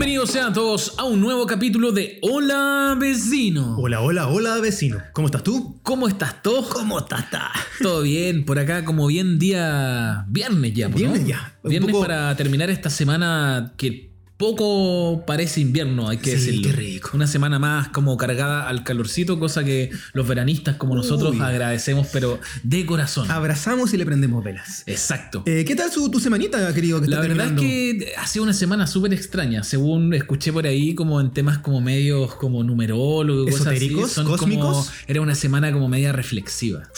Bienvenidos sean todos a un nuevo capítulo de Hola Vecino. Hola, hola, hola vecino. ¿Cómo estás tú? ¿Cómo estás todos? ¿Cómo estás? ta? Todo bien, por acá como bien día viernes ya. ¿no? Viernes ya. Un Viernes poco- para terminar esta semana que poco parece invierno, hay que Sí, decirlo. qué rico. Una semana más como cargada al calorcito, cosa que los veranistas como nosotros Uy. agradecemos, pero de corazón. Abrazamos y le prendemos velas. Exacto. Eh, ¿Qué tal su, tu semanita, querido? Que La verdad es que ha sido una semana súper extraña, según escuché por ahí como en temas como medios como numerólogos, cosas son como- ¿Cósmicos? era una semana como media reflexiva,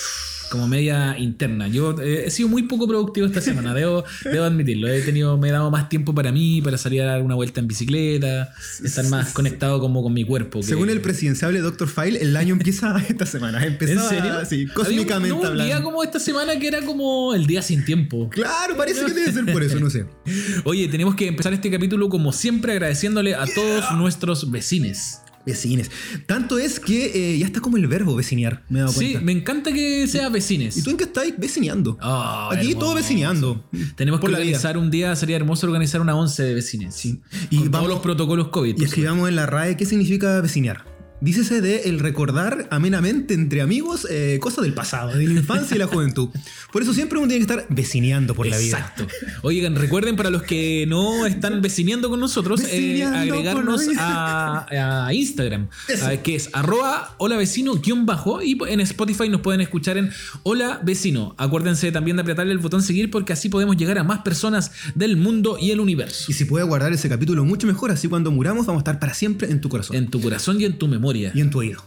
como media interna. Yo eh, he sido muy poco productivo esta semana, debo, debo admitirlo. He tenido, me he dado más tiempo para mí, para salir a dar una vuelta en bicicleta, estar más conectado como con mi cuerpo. que- Según el presidenciable Dr. File, el año empieza esta semana. ¿En Empezaba, serio? Sí, Había cósmicamente un, no, un día como esta semana que era como el día sin tiempo. Claro, parece que debe ser por eso, no sé. Oye, tenemos que empezar este capítulo como siempre agradeciéndole a todos nuestros vecines. Vecines. Tanto es que eh, ya está como el verbo vecinear, me he dado Sí, cuenta. me encanta que sea vecines. ¿Y tú en qué estás? Vecineando. Ah, Aquí hermoso. todo vecineando. Tenemos Por que organizar un día, sería hermoso organizar una once de vecines. Sí. Y Con vamos- todos los protocolos COVID. Y escribamos en la RAE qué significa vecinear. Dícese de el recordar amenamente entre amigos eh, cosas del pasado, de la infancia y la juventud. Por eso siempre uno tiene que estar vecineando por la vida. Exacto. Oigan, recuerden para los que no están vecineando con nosotros, eh, Vecineando agregarnos a, a Instagram, a- que es arroba hola vecino guion bajo y en Spotify nos pueden escuchar en hola vecino. Acuérdense también de apretarle el botón seguir porque así podemos llegar a más personas del mundo y el universo. Y si puede guardar ese capítulo mucho mejor, así cuando muramos vamos a estar para siempre en tu corazón. En tu corazón y en tu memoria. Y en tu oído.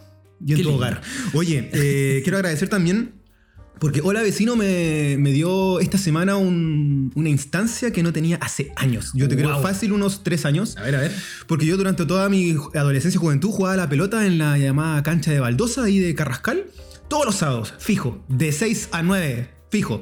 Y en Qué tu lindo. hogar. Oye, eh, quiero agradecer también porque Hola Vecino me, me dio esta semana un- una instancia que no tenía hace años. Yo te creo fácil unos tres años. A ver, a ver. Porque yo durante toda mi adolescencia y juventud jugaba la pelota en la llamada cancha de Baldosa y de Carrascal. Todos los sábados, fijo. De 6 a 9, fijo.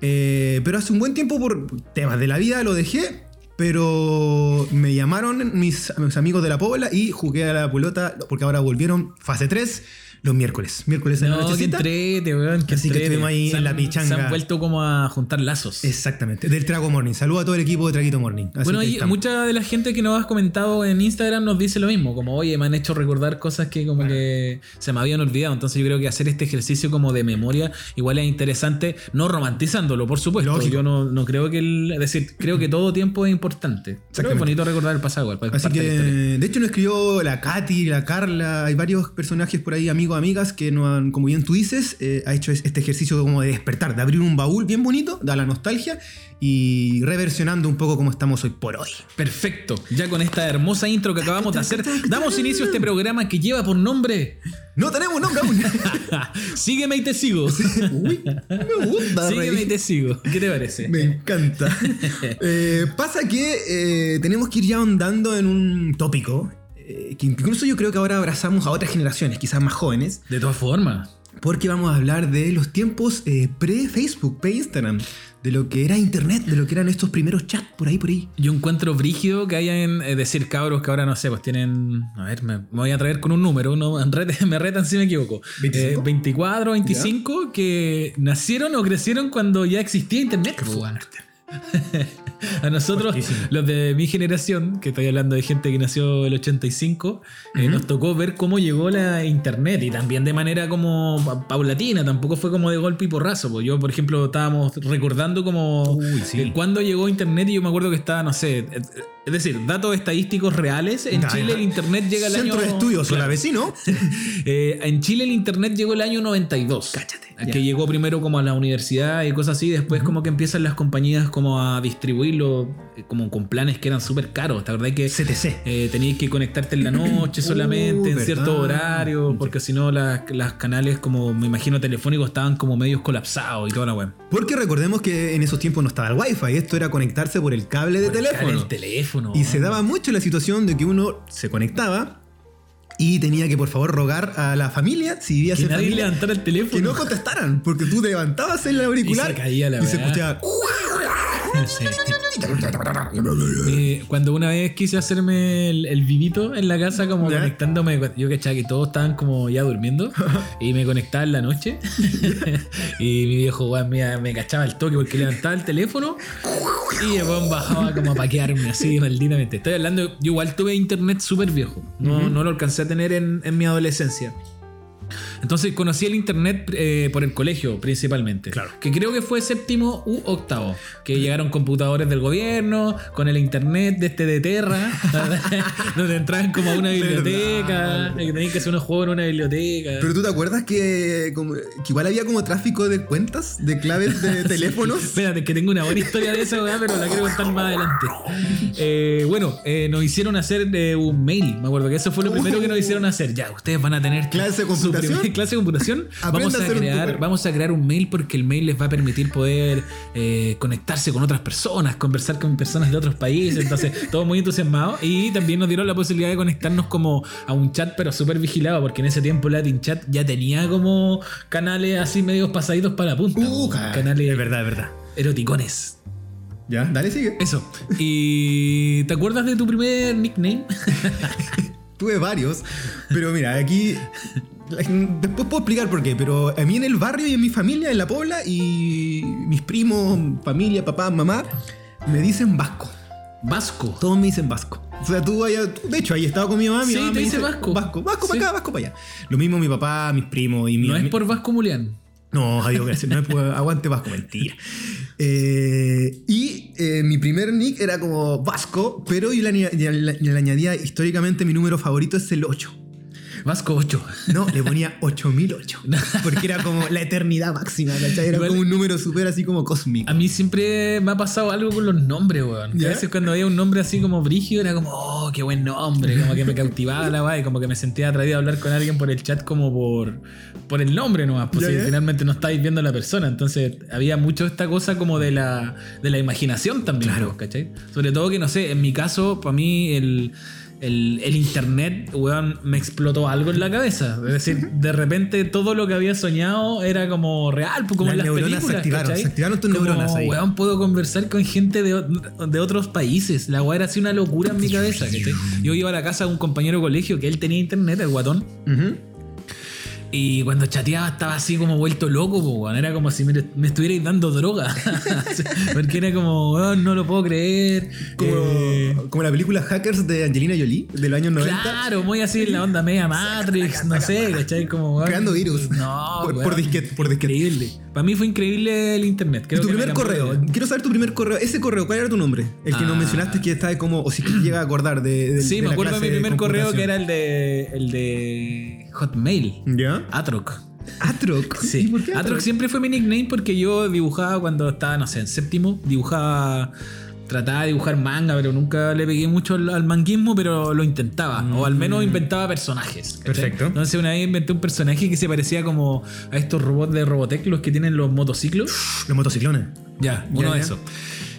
Eh, pero hace un buen tiempo por temas de la vida lo dejé. Pero me llamaron mis, amigos de la Pobla y jugué a la pelota porque ahora volvieron fase 3 los miércoles. Miércoles en la No, que nochecita. entrete, weón. que Así que estuvimos ahí Se en la han- pichanga. Se han vuelto como a juntar lazos. Exactamente, del Trago Morning. Saludo a todo el equipo de Traguito Morning. Así bueno, que estamos. mucha de la gente que nos has comentado en Instagram nos dice lo mismo, como oye, me han hecho recordar cosas que como que se me habían olvidado. Entonces yo creo que hacer este ejercicio como de memoria igual es interesante, no romantizándolo, por supuesto. Lógico. Yo no, no creo que el, es decir, creo que todo tiempo es importante. Pero es bonito recordar el pasado igual. Así que, de la de hecho, nos escribió la Katy, la Carla, hay varios personajes por ahí, amigos, amigas, que no han, como bien tú dices, eh, ha hecho es- este ejercicio como de despertar, de abrir un baúl bien bonito, da la nostalgia y reversionando un poco como estamos hoy por hoy. Perfecto. Ya con esta hermosa intro que acabamos de hacer, damos inicio a este programa que lleva por nombre No tenemos nombre aún. Sígueme y te sigo. Uy, me gusta, Sígueme rey. y te sigo. ¿Qué te parece? Me encanta. Eh, pasa que eh, tenemos que ir ya ahondando en un tópico eh, que incluso yo creo que ahora abrazamos a otras generaciones, quizás más jóvenes. De todas formas. Porque vamos a hablar de los tiempos eh, pre-Facebook, pre-Instagram, de lo que era Internet, de lo que eran estos primeros chats por ahí, por ahí. Yo encuentro brígido que hayan, es decir, cabros que ahora no sé, pues tienen. A ver, me, me voy a traer con un número, no, me retan si me equivoco. 25. Eh, 24, 25, que nacieron o crecieron cuando ya existía Internet. pues, bueno. A nosotros, Fuertísimo. los de mi generación, que estoy hablando de gente que nació el 85, eh, nos tocó ver cómo llegó la internet y también de manera como pa- paulatina, tampoco fue como de golpe y porrazo. Pues yo, por ejemplo, estábamos recordando como Uy, sí. eh, cuándo llegó internet y yo me acuerdo que estaba, no sé, eh, es decir, datos estadísticos reales. En Chile el internet llega el Centro año... de estudios, Claro. hola vecino. Eh, en Chile el internet llegó el año 92. Cáchate, Que ya. llegó primero como a la universidad y cosas así. Después como que empiezan las compañías como a distribuirlo eh, como con planes que eran súper caros. ¿Te acordás que CTC. eh, tenías que conectarte en la noche solamente, en Uh, cierto verdad. horario? Porque si no las, las canales como me imagino telefónicos estaban como medios colapsados y toda la web. Porque recordemos que en esos tiempos no estaba el wifi, esto era conectarse por el cable de teléfono. El teléfono. Y se daba mucho la situación de que uno se conectaba y tenía que por favor rogar a la familia, si vivías que en nadie familia, levantara el teléfono. que no contestaran, porque tú te levantabas en el auricular Y se caía la y se weá. Eh, cuando una vez quise hacerme el, el vivito en la casa, como ¿Ya? conectándome, yo que que todos estaban como ya durmiendo y me conectaba en la noche. y mi viejo weón, me, me cachaba el toque porque levantaba el teléfono y el weón bajaba como a paquearme así malditamente. Estoy hablando, yo igual tuve internet súper viejo, no, no lo alcancé a tener en, en mi adolescencia. Entonces conocí el internet eh, por el colegio principalmente. Claro. Que creo que fue séptimo u octavo. Que llegaron computadores del gobierno, con el internet de este de Terra, donde entraban como a una biblioteca, y que tenías que hacer unos juegos en una biblioteca. Pero tú te acuerdas que, como- que igual había como tráfico de cuentas, de claves de teléfonos. Espérate, que tengo una buena historia de weá, pero la quiero contar más adelante. Eh, bueno, eh, nos hicieron hacer eh, un mail. Me acuerdo que eso fue lo primero que nos hicieron hacer. Ya, ustedes van a tener ¿Clase de su computación? primer- clase de computación. Vamos a crear, vamos a crear un mail porque el mail les va a permitir poder eh, conectarse con otras personas, conversar con personas de otros países. Entonces, todos muy entusiasmados. Y también nos dieron la posibilidad de conectarnos como a un chat, pero súper vigilado, porque en ese tiempo Latin Chat ya tenía como canales así medios pasaditos para la punta. Uh, canales Es verdad, es verdad. eroticones. Ya, dale, sigue. Eso. ¿Y te acuerdas de tu primer nickname? Tuve varios, pero mira, aquí después puedo explicar por qué, pero a mí en el barrio y en mi familia, en la Pobla, y mis primos, familia, papá, mamá, me dicen vasco. Vasco. Todos me dicen vasco. O sea, tú, tú- de hecho, ahí estaba con mi mamá. Mi Sí, mamá te me dice vasco. Vasco, vasco Sí. para acá, vasco para allá. Lo mismo mi papá, mis primos y mi No es por Vasco Mulián. No, adiós, gracias. No es por aguante vasco, mentira. Eh, y eh, mi primer nick era como vasco, pero yo le, aña- le- le- le añadía históricamente mi número favorito es el 8. Vasco 8. No, le ponía 8008. Porque era como la eternidad máxima, ¿cachai? Era Igual- como un número súper así como cósmico. A mí siempre me ha pasado algo con los nombres, weón. A veces cuando había un nombre así como brígido era como, oh, qué buen nombre. Como que me cautivaba la weá y como que me sentía atraído a hablar con alguien por el chat como por, por el nombre nomás. Pues ¿Ya, si finalmente no estáis viendo a la persona. Entonces había mucho esta cosa como de la, de la imaginación también, Claro. ¿cachai? Sobre todo que, no sé, en mi caso, para mí el... El, el internet, weón, me explotó algo en la cabeza. Es decir, de repente todo lo que había soñado era como real, pues, como Las en las neuronas se películas. activaron, ¿cachai? se activaron tus Como, neuronas ahí. weón, puedo conversar con gente de, de otros países. La weá era así una locura en mi cabeza. ¿cachai? Yo iba a la casa de un compañero de colegio que él tenía internet, el guatón. Ujú. Y cuando chateaba estaba así como vuelto loco, po. Era como si me, me estuvierais dando droga. Porque era como, no lo puedo creer. Como, Eh, como la película Hackers de Angelina Jolie, de los años 90. Claro, muy así en la onda media Matrix, no sé, ¿cachai? Como, Creando virus. No, Por- por disquete, por disquete. Increíble. Para mí fue increíble el internet. ¿Y Creo tu que primer correo? Quiero saber tu primer correo. Ese correo, ¿cuál era tu nombre? El que nos Ah. mencionaste que estaba como, o si llega a acordar de, de- Sí, de me acuerdo de mi primer correo que era el de el de Hotmail. ¿Ya? Atroc. Atroc. ¿Y Sí. por qué Atroc siempre fue mi nickname porque yo dibujaba cuando estaba, no sé, en séptimo, dibujaba trataba de dibujar manga, pero nunca le pegué mucho al, manguismo, pero lo intentaba. O al menos inventaba personajes. ¿cachai? Mm. Perfecto. Entonces una vez inventé un personaje que se parecía como a estos robots de Robotech, los que tienen los motociclos. Los motociclones. Ya, uno Ya, de ya. esos.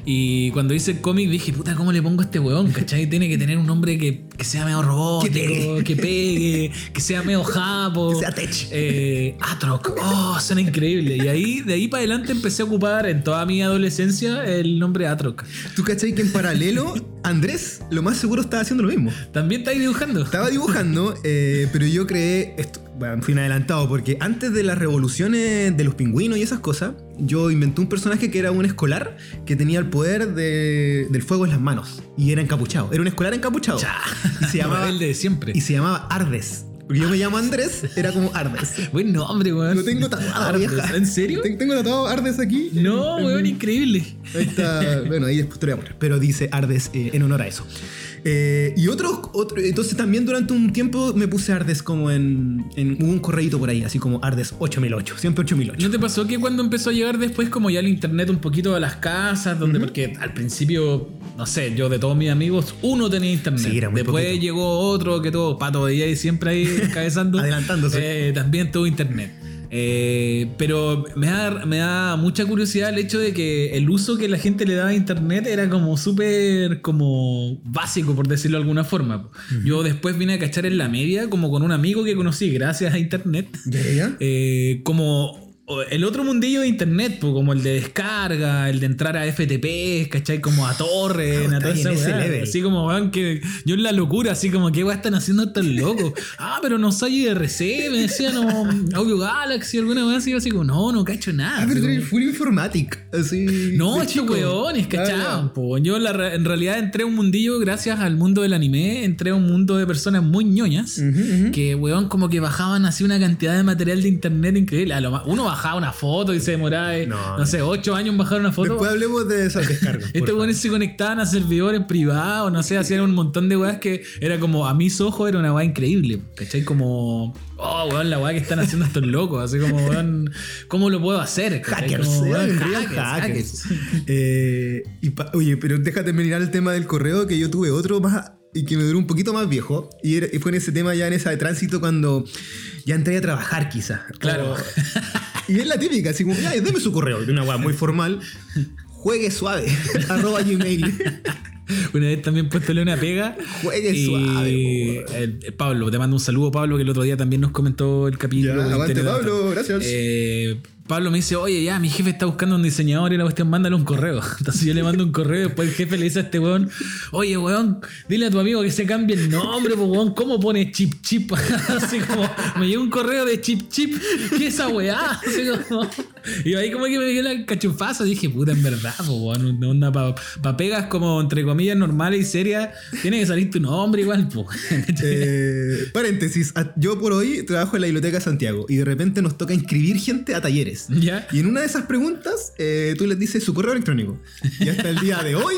Y cuando hice el cómic dije, puta, ¿cómo le pongo a este weón? ¿Cachai? Tiene que tener un nombre que, que sea medio robótico, Que pegue. que pegue, que sea medio japo. Que sea tech. Eh, Atroc. Oh, suena increíble. Y ahí, de ahí para adelante empecé a ocupar en toda mi adolescencia el nombre Atroc. ¿Tú cachai que en paralelo Andrés lo más seguro estaba haciendo lo mismo? ¿También estáis dibujando? Estaba dibujando, eh, pero yo creé. Esto, bueno, fui un adelantado porque antes de las revoluciones de los pingüinos y esas cosas, yo inventé un personaje que era un escolar que tenía el poder de- del fuego en las manos y era encapuchado. Era un escolar encapuchado. Cha. Y se llamaba, de siempre. y se llamaba Ardes. Porque yo me llamo Andrés, era como Ardes. Buen nombre, weón. Lo tengo tatuado, Ardes. vieja. ¿En serio? Ten- Tengo tatuado Ardes aquí. No, En- weón, increíble. Ahí está, bueno, ahí después te voy a mostrar. Pero dice Ardes eh, en honor a eso. Eh, y otro, otro, entonces también durante un tiempo me puse Ardes como en, en hubo un correíto por ahí, así como Ardes 8008, siempre 8008. ¿No te pasó que cuando empezó a llegar después como ya el internet un poquito a las casas, donde porque al principio, no sé, yo de todos mis amigos, uno tenía internet. Sí, era muy después poquito. llegó otro que todo pato de ahí siempre ahí encabezando. Adelantándose. Eh, también tuvo internet. Eh, pero me da, me da mucha curiosidad el hecho de que el uso que la gente le daba a internet era como súper como básico, por decirlo de alguna forma. Yo después vine a cachar en la media como con un amigo que conocí gracias a internet. ¿Ya, ya? Eh, como el otro mundillo de internet, pues, como el de descarga, el de entrar a FTP, ¿cachai? Como a torres, No, a level. Así como, weón, que yo en la locura, así como, ¿qué weá están haciendo estos locos? ah, pero no soy IRC, me decían, o Audio Galaxy, alguna weá así, yo así como, no, no cacho nada. Ah, pero tú eres full informatic. Así. no, estos weones, Ah, ¿cachaban? po. Yo la en realidad entré a un mundillo gracias al mundo del anime, entré a un mundo de personas muy ñoñas. Que, weón, como que bajaban así una cantidad de material de internet increíble. A lo más- uno bajaba una foto y se demoraba, eh, no, No, sé, ocho años en bajar una foto. Después hablemos de esas descargas. Estos weones se conectaban a servidores privados, no sé, hacían un montón de weas que era como, a mis ojos era una wea increíble, ¿cachai? Como, oh, weón, la wea que están haciendo estos locos, así como, weón, ¿cómo lo puedo hacer? Hackers, Como, weón, real hackers, hackers. Eh, y pa- oye, pero déjate terminar el tema del correo, que yo tuve otro más y que me duró un poquito más viejo. Y, era- y fue en ese tema ya en esa de tránsito cuando ya entré a trabajar quizás. Claro. Y es la típica, así como, ya, deme su correo. De una weá muy formal. Juegue suave. arroba gmail. Una vez también puestole una pega. Juegue y suave, el- Pablo, te mando un saludo, Pablo, que el otro día también nos comentó el capítulo. Ya, aguante, Pablo, gracias. Eh, Pablo me dice, oye, ya, mi jefe está buscando un diseñador y la cuestión, mándale un correo. Entonces yo le mando un correo y después el jefe le dice a este weón, oye, weón, dile a tu amigo que se cambie el nombre, weón, ¿cómo pone chip chip? Así como, me llegó un correo de chip chip, ¿qué es esa weá? Así como- y ahí como que me dio la cachufaza, dije, puta, en verdad, weón, onda para pa pegas como entre comillas normales y serias, tiene que salir tu nombre igual, pues. Eh, paréntesis, yo por hoy trabajo en la Biblioteca de Santiago y de repente nos toca inscribir gente a talleres. ¿Ya? Y en una de esas preguntas, eh, tú les dices su correo electrónico. Y hasta el día de hoy,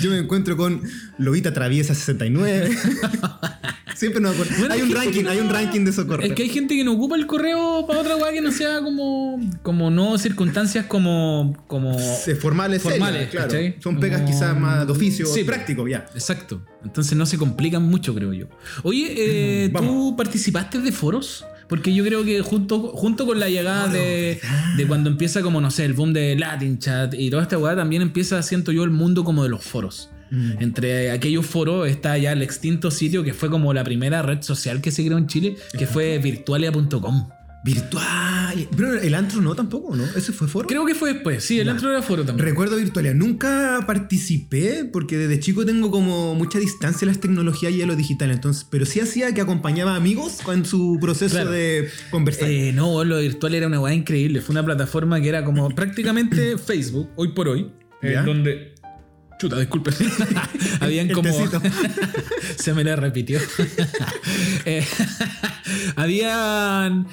yo me encuentro con Lobita Traviesa 69. Siempre nos acuerdo. Bueno, hay un ranking, hay un ranking de esos correos. Es que hay gente que no ocupa el correo para otra weá que no sea como, como no circunstancias como, como formales, formales, serias, claro. Son pegas Como- quizás más de oficio, Sí. práctico, ya. Exacto. Entonces no se complican mucho, creo yo. Oye, eh, ¿tú Vamos. participaste de foros? Porque yo creo que junto, junto con la llegada de, de cuando empieza como, no sé, el boom de Latin Chat y toda esta weá, también empieza, siento yo, el mundo como de los foros. Mm. Entre aquellos foros está ya el extinto sitio que fue como la primera red social que se creó en Chile, que fue virtualia.com. Virtual. Pero el antro no tampoco, ¿no? ¿Ese fue foro? Creo que fue después, sí, el antro era foro también. Recuerdo Virtualia. Nunca participé porque desde chico tengo como mucha distancia a las tecnologías y a lo digital. Entonces, pero sí hacía que acompañaba a amigos con su proceso Claro. de conversar. Eh, no, lo virtual era una weá increíble. Fue una plataforma que era como prácticamente Facebook, hoy por hoy. eh, donde. Chuta, disculpen. Habían como. Se me la repitió. Eh, habían.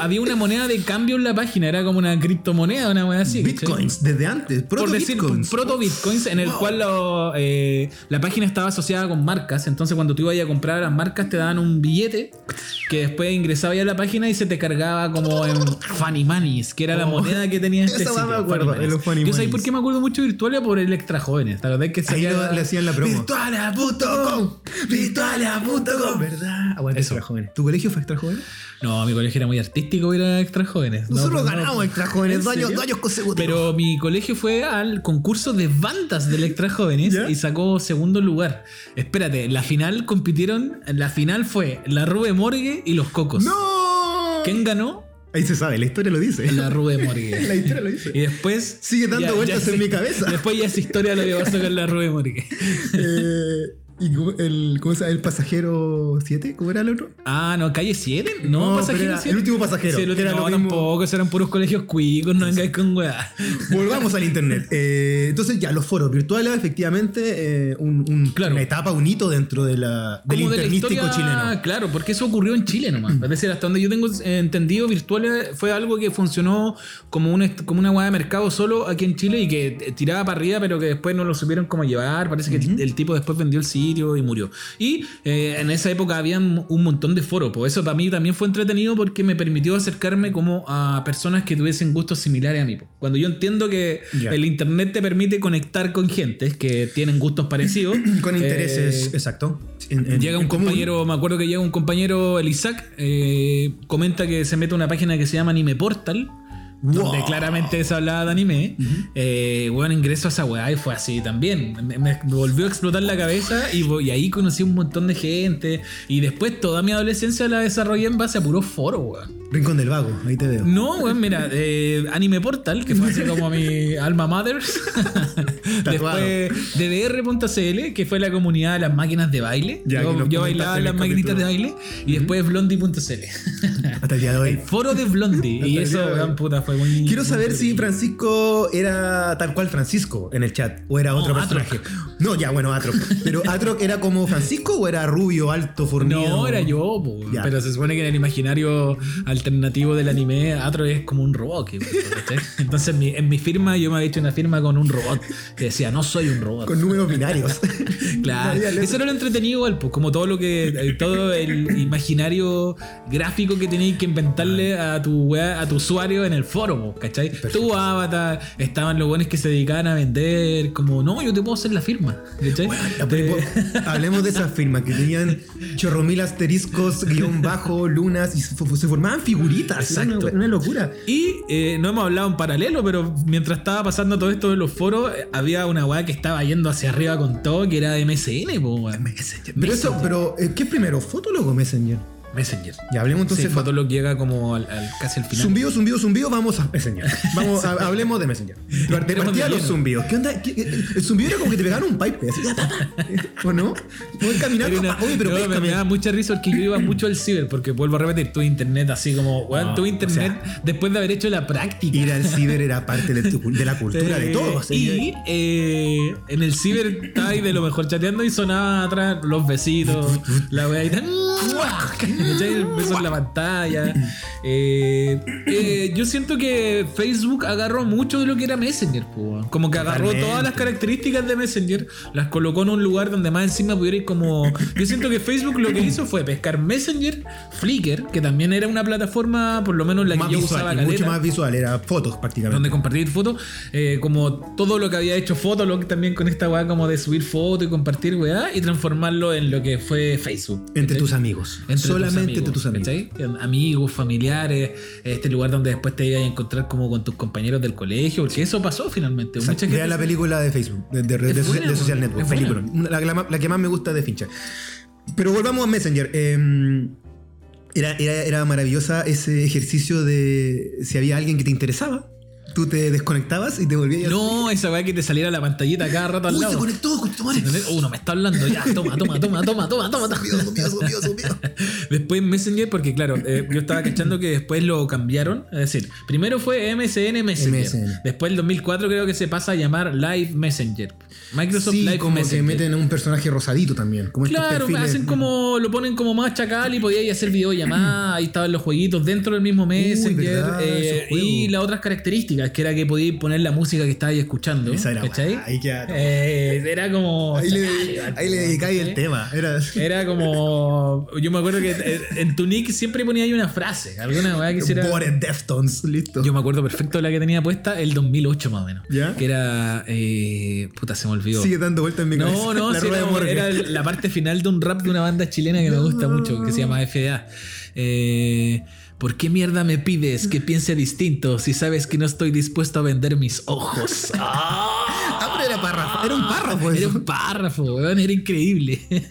había una moneda de cambio en la página. Era como una criptomoneda, una weá así. ¿cachai? bitcoins, desde antes. Proto por decir bitcoins. proto bitcoins en el Wow. cual lo, eh, la página estaba asociada con marcas entonces cuando tú ibas a comprar a las marcas te daban un billete que después ingresaba ya a la página y se te cargaba como en Funny Moneys que era la Oh, moneda que tenía este esa sitio, me acuerdo, yo Moneys. por qué me acuerdo mucho de Virtualia por el extra jóvenes la verdad que Ahí lo- le hacían la promo. Virtualia.com Virtualia.com ¿Verdad? Aguante Eso. extra jóvenes. ¿Tu colegio fue extra jóvenes? no mi colegio era muy artístico era extra jóvenes No, Nosotros no, ganamos extra jóvenes ¿En dos años, serio? dos años consecutivos. Pero mi colegio fue al concurso de bandas del Extra Jóvenes ¿Ya? y sacó segundo lugar. Espérate, la final compitieron. La final fue la Rube Morgue y los Cocos. ¡No! ¿Quién ganó? Ahí se sabe, la historia lo dice. La Rube La Morgue. historia lo dice. y después. Sigue dando vueltas en se- mi cabeza. Después ya es historia lo que pasó con la Rube Morgue. Eh, ¿Y el, cómo se llama? ¿El pasajero 7? ¿Cómo era el otro? Ah, no, calle 7. No, No, pasajero pero era 7. el último pasajero, Sí, el que era último, lo no, mismo. tampoco, esos eran puros colegios cuicos, no vengáis con weá. Volvamos al internet. Eh, entonces, ya, los foros virtuales, efectivamente, eh, un- un- Claro. una etapa, un hito dentro de la, del Como de la internístico historia- chileno. Claro, porque eso ocurrió en Chile nomás. Es decir, hasta donde yo tengo eh, entendido, Virtual fue algo que funcionó como una, como una hueá de mercado solo aquí en Chile y que eh, tiraba para arriba, pero que después no lo supieron cómo llevar. Parece que el, el tipo después vendió el sitio y murió. Y eh, en esa época había un montón de foros. Por eso para mí también fue entretenido porque me permitió acercarme como a personas que tuviesen gustos similares a mí. po. Cuando yo entiendo que el internet te permite conectar con gente que tienen gustos parecidos. Con intereses, eh, exacto. en- en- Llega un común. compañero, me acuerdo que llega un compañero, el Isaac, eh, comenta que se mete a una página que se llama Anime Portal, donde claramente se hablaba de anime. eh, bueno, ingreso a esa weá y fue así también. Me, me volvió a explotar la cabeza y, ahí conocí un montón de gente. Y después toda mi adolescencia la desarrollé en base a puros foros, weón. Rincón del Vago, ahí te veo. No, weón, mira, eh, Anime Portal, que fue así como mi alma mater. Después DDR.cl, que fue la comunidad de las máquinas de baile. Ya, yo bailaba en las maquinitas de baile. Y después Blondie.cl. Hasta el día de El hoy. foro de Blondie. Y eso, weón, puta, fue muy. Quiero muy saber si. Francisco era tal cual Francisco en el chat o era No, otro Atroc. No, ya, bueno, Atroc. Pero Atroc era como Francisco o era rubio, alto, fornido. No, era yo, pero se supone que en el imaginario alternativo del anime, Atro es como un robot. Entonces en mi, en mi firma yo me había hecho una firma con un robot que decía, no soy un robot. Con números binarios. Claro, eso era lo entretenido igual, pues como todo lo que, eh, todo el imaginario gráfico que tenéis que inventarle a tu a tu usuario en el foro, ¿cachai? Tu avatar, estaban los buenos que se dedicaban a vender, como, no, yo te puedo hacer la firma, Hablemos de esas firmas que tenían chorro mil asteriscos, guion bajo, lunas y se, se formaban figuritas. Exacto. Una, una locura. Y eh, no hemos hablado en paralelo, pero mientras estaba pasando todo esto de los foros, eh, había una weá que estaba yendo hacia arriba con todo, que era de MSN, po. Pero eso, pero eh, ¿qué es primero? ¿Fotolog o Messenger? Messenger. Ya hablemos entonces. sí, Fotolog llega como al, al- casi al final. Zumbido, zumbido, zumbido, vamos a Messenger. Vamos, a- hablemos de Messenger. De partida los zumbidos. ¿Qué onda? ¿Qué- qué- el zumbido era como que te pegaron un pipe. Así. ¿O no? Era una- Oye, pero no, me, me da mucha risa porque yo iba mucho al ciber, porque vuelvo a repetir, tu internet así como, weón, No, tu o internet después de haber hecho la práctica. Ir al ciber era parte de, tu- de la cultura de todos. Y eh, en el ciber estaba ahí de lo mejor chateando y sonaba atrás los besitos, la weá y tan. El beso en la pantalla. Eh, eh, yo siento que Facebook agarró mucho de lo que era Messenger, po, como que agarró Totalmente. todas las características de Messenger, las colocó en un lugar donde más encima pudiera ir como. Yo siento que Facebook lo que hizo fue pescar Messenger, Flickr, que también era una plataforma, por lo menos la que yo visual, usaba y mucho caleta más visual, era fotos prácticamente. donde compartir fotos, eh, como todo lo que había hecho Fotolog también con esta weá como de subir fotos y compartir weá y transformarlo en lo que fue Facebook. Entre tus amigos. Entre Solamente tus tus amigos. familiares, este lugar donde después te ibas a encontrar como con tus compañeros del colegio, porque eso pasó finalmente. Mucha Exacto. gente la se- película de Facebook, de, de- de- buena, Social. Network. Película. La, la- la que más me gusta de Fincher. Pero volvamos a Messenger. Eh, era, era, era maravillosa ese ejercicio de si había alguien que te interesaba, tú te desconectabas y te volvías No, esa weá que te saliera la pantallita cada rato al Uy, se lado. conectó con tu madre. Uh, no me está hablando ya. Toma, toma, toma, toma, toma, toma. Después Messenger, porque claro, eh, yo estaba cachando que después lo cambiaron. Es decir, primero fue MSN Messenger. MSN. Después el 2004 creo que se pasa a llamar Live Messenger. Microsoft Sí, Live como Messenger. que meten a un personaje rosadito también. Como estos Claro, perfiles. hacen como, lo ponen como más chacal y podíais hacer videollamadas, ahí estaban los jueguitos dentro del mismo Messenger. verdad, eh, y las otras características, que era que podíais poner la música que estabais escuchando. Esa era, ¿cachai? ahí queda. Eh, era como. Ahí le, ahí le dedicáis el tema. Era Era como. Yo me acuerdo que en tu nick siempre ponía ahí una frase. Alguna weá que hiciera. Deftones, listo. Yo me acuerdo perfecto de la que tenía puesta el 2008 más o menos. ¿Ya? Que era. eh, puta, se me olvidó. Sigue dando vueltas en mi cabeza. No, no, la sí, era, Morgan. era la parte final de un rap de una banda chilena que me gusta mucho, que se llama FDA. Eh, ¿Por qué mierda me pides que piense distinto si sabes que no estoy dispuesto a vender mis ojos? ¡Ah! Ah, era párrafo. Era un párrafo. Era un párrafo, weón, era increíble.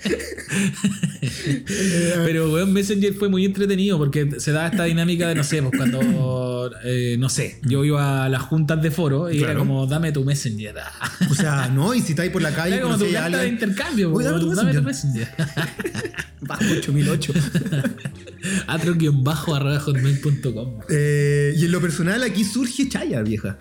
Pero, weón, Messenger fue muy entretenido porque se da esta dinámica de, no sé, pues cuando, eh, no sé, yo iba a las juntas de foro y era como, dame tu Messenger. O sea, no, y si estáis por la calle Era como tu carta de intercambio, Oye, dame tu weón, dame tu Messenger. Bajo 8008. atro-hotmail.com Eh, y en lo personal, aquí surge Chaya, vieja.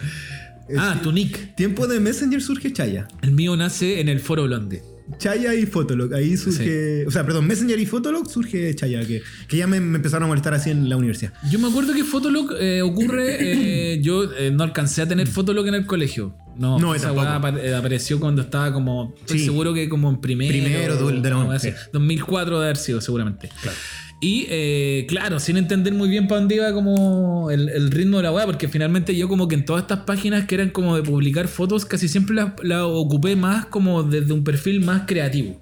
Ah, tu nick. Tiempo de Messenger surge Chaya. El mío nace en el foro Blonde. Chaya y Fotolog. Ahí surge. O sea, perdón, Messenger y Fotolog surge Chaya, que, que ya me, me empezaron a molestar así en la universidad. Yo me acuerdo que Fotolog eh, ocurre. eh, yo eh, no alcancé a tener Fotolog en el colegio. No, No, esa weá apare- apareció cuando estaba como. Estoy Sí. seguro que como en primero. Primero de- la una weá así. sí. 2004 de haber sido, seguramente. Claro. Y eh, claro, sin entender muy bien para dónde iba como el, el ritmo de la weá, porque finalmente yo como que en todas estas páginas que eran como de publicar fotos, casi siempre las las ocupé más como desde un perfil más creativo.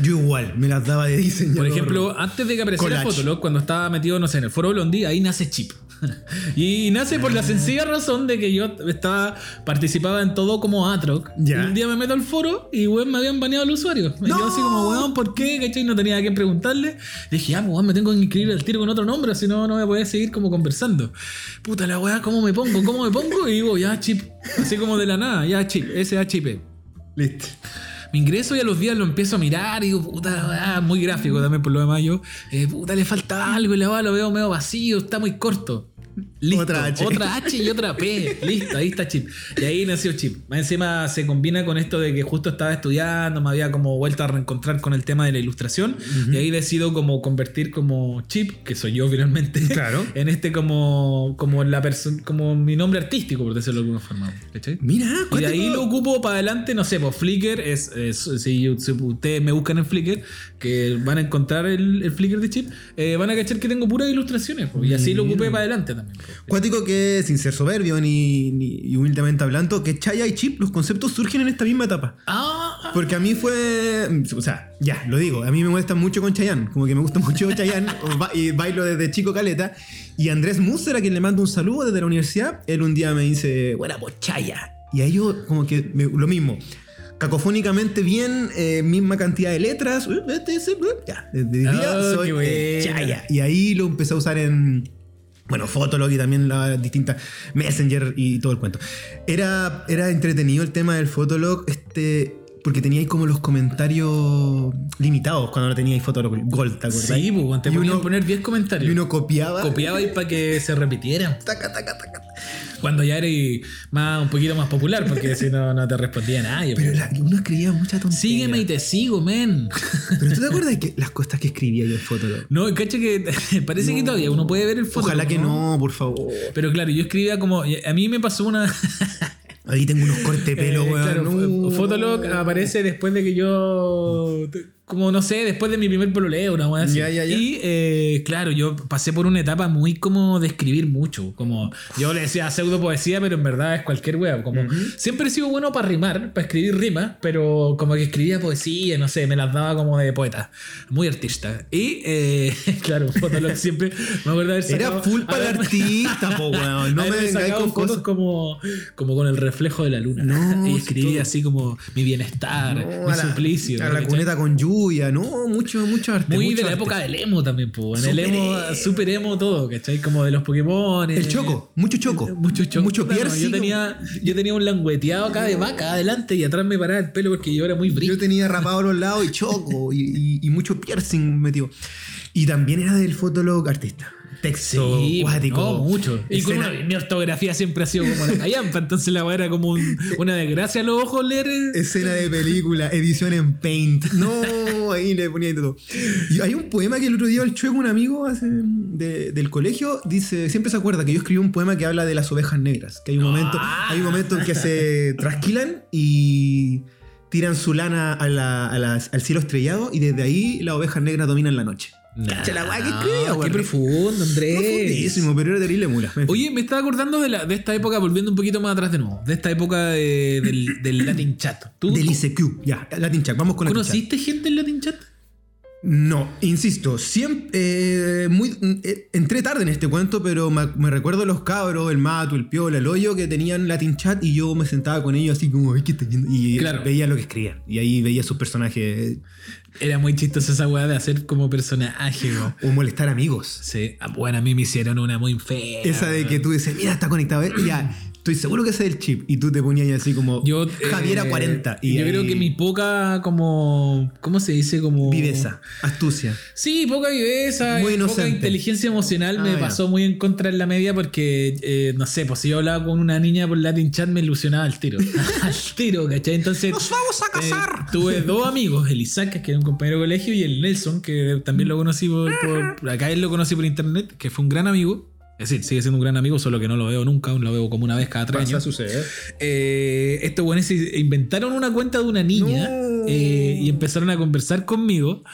Yo igual, me las daba de diseñador. Por ejemplo, antes de que apareciera. Fotolog, cuando estaba metido, no sé, en el foro Blondie, ahí nace Chip. y nace por la sencilla razón de que yo estaba participaba en todo como Atroc. Ya. Y un día me meto al foro y weón me habían baneado el usuario. Y ¡No! yo así como, weón, ¿por qué? ¿Cachai? No tenía a quién preguntarle. Dije, ah, pues weón, me tengo que inscribir al tiro con otro nombre, si no, no voy a poder seguir como conversando. Puta la weá, ¿cómo me pongo? ¿Cómo me pongo? Y digo, ya chip. Así como de la nada, ya chip, S-H-I-P. Listo. Me ingreso y a los días lo empiezo a mirar y digo, puta, ah, muy gráfico también por lo demás yo. eh, puta, le falta algo y weá lo veo medio vacío, está muy corto. Listo, Otra H. otra H y otra P. Listo, ahí está Chip. Y ahí nació Chip. Más encima se combina con esto de que justo estaba estudiando, me había como vuelto a reencontrar con el tema de la ilustración. Y ahí decido como convertir como Chip, que soy yo finalmente, Claro. en este como, como la persona, como mi nombre artístico, por decirlo de alguna forma. ¿Cachai? Mira, Y de ahí lo ocupo para adelante, no sé, pues Flickr es, si ustedes me buscan en Flickr, que van a encontrar el, el Flickr de Chip, eh, van a cachar que tengo puras ilustraciones, pues, y así lo ocupé para adelante también. Pues. Cuático que, sin ser soberbio ni, ni y humildemente hablando, que Chaya y Chip, los conceptos surgen en esta misma etapa. Ah, Porque a mí fue. O sea, ya, lo digo. A mí me molesta mucho con Chayanne. Como que me gusta mucho Chayanne. y bailo desde chico caleta. Y Andrés Musser, a quien le mando un saludo desde la universidad, él un día me dice, buena pues Chaya. Y ahí yo, como que me- lo mismo. Cacofónicamente bien, eh, misma cantidad de letras. uh, Ya, desde el día Oh, soy eh. Chaya. Y ahí lo empecé a usar en. Bueno, Fotolog y también las distintas Messenger y todo el cuento. Era, era entretenido el tema del Fotolog, este, porque teníais como los comentarios limitados cuando no teníais Fotolog Gold, ¿te acuerdas? sí, pues, te uno, poner 10 comentarios. y uno copiaba. Copiaba y para que se repitieran. Taca, taca, taca. Cuando ya eres más, un poquito más popular, porque si no, no te respondía nadie. Pero pues. la- uno escribía mucha tontería. Sígueme y te sigo, men. Pero tú te acuerdas de que las cosas que escribía yo en Fotolog. No, cacha que parece que todavía uno puede ver el foto. Ojalá que no, por favor. Pero claro, yo escribía como. A mí me pasó una. Ahí tengo unos cortes de pelo, Eh, weón. claro, No. Fotolog aparece después de que yo. Como no sé, después de mi primer pololeo, una así. Ya, ya, ya. Y eh, claro, yo pasé por una etapa muy como de escribir mucho. Como yo le decía pseudo poesía, pero en verdad es cualquier wea. Como siempre he sido bueno para rimar, para escribir rimas, pero como que escribía poesía, no sé, me las daba como de poeta. Muy artista. Y eh, claro, Fotolog siempre me acuerdo de haber Era sacado- full para el artista, po, weón. No me vengáis con fotos cosas. como, como con el reflejo de la luna. No, y sí, escribía todo. así como mi bienestar, No, mi a la- suplicio. A la cuneta con lluvia, no, mucho, mucho arte. Muy mucho de la arte. época del emo también, pues. En el emo, super emo todo, ¿cachai? Como de los Pokémon. El choco, mucho choco. Mucho choco. Mucho Claro, piercing. yo, tenía, yo tenía un langueteado acá de vaca adelante y atrás me paraba el pelo porque yo era muy brillo. Yo tenía rapado a los lados y choco y, y- y mucho piercing metido. Y también era del fotolog artista. Texto, Sí, cuático. no, mucho. Y con una- mi ortografía siempre ha sido como la callampa, entonces la weá era como un- una desgracia a los ojos leer. Escena de película, edición en Paint. No, ahí le ponía todo. Y hay un poema que el otro día el Chueco, un amigo hace- de- del colegio, dice, siempre se acuerda que yo escribí un poema que habla de las ovejas negras. Que hay un momento, hay un momento en que se trasquilan y tiran su lana a la- a las- al cielo estrellado y desde ahí las ovejas negras dominan la noche. Cacha la que escribía, qué profundo, Andrés. Profundísimo, pero era terrible mula. Oye, me estaba acordando de, la, de esta época, volviendo un poquito más atrás de nuevo, de esta época de- del, del Latin Chat. ¿Tú del ICQ. Ya, Latin Chat, vamos con Latin Chat. conociste gente en Latin Chat? No, insisto, siempre eh, muy eh, entré tarde en este cuento, pero me, recuerdo los cabros, el Matu, el Piola, el Hoyo, que tenían Latin Chat y yo me sentaba con ellos así como, ¿qué está? Y Claro. veía lo que escribían. Y ahí veía sus personajes Era muy chistosa esa weá de hacer como personaje, weón. o molestar amigos. Sí, ah, bueno, a mí me hicieron una muy fea. Esa de que tú dices, mira, está conectado, ¿eh? ya, estoy seguro que ese es el chip. Y tú te ponías así como, Yo, Javiera eh, 40. Y yo ahí- creo que mi poca, como. ¿Cómo se dice? Como. Viveza, astucia. Sí, poca viveza, Muy y poca inocente. inteligencia emocional me Ah, pasó muy en contra en la media porque, eh, no sé, pues si yo hablaba con una niña por Latin Chat me ilusionaba al tiro. al tiro, ¿cachai? Entonces. ¡Nos vamos a casar! eh, tuve dos amigos, el Isaac, que era un compañero de colegio, y el Nelson, que también lo conocí por, por- Acá él lo conocí por internet, que fue un gran amigo. Es decir, sigue siendo un gran amigo, solo que no lo veo nunca, lo veo como una vez cada tres Pasa años. suceder. Eh, estos buenos se inventaron una cuenta de una niña No. eh, y empezaron a conversar conmigo.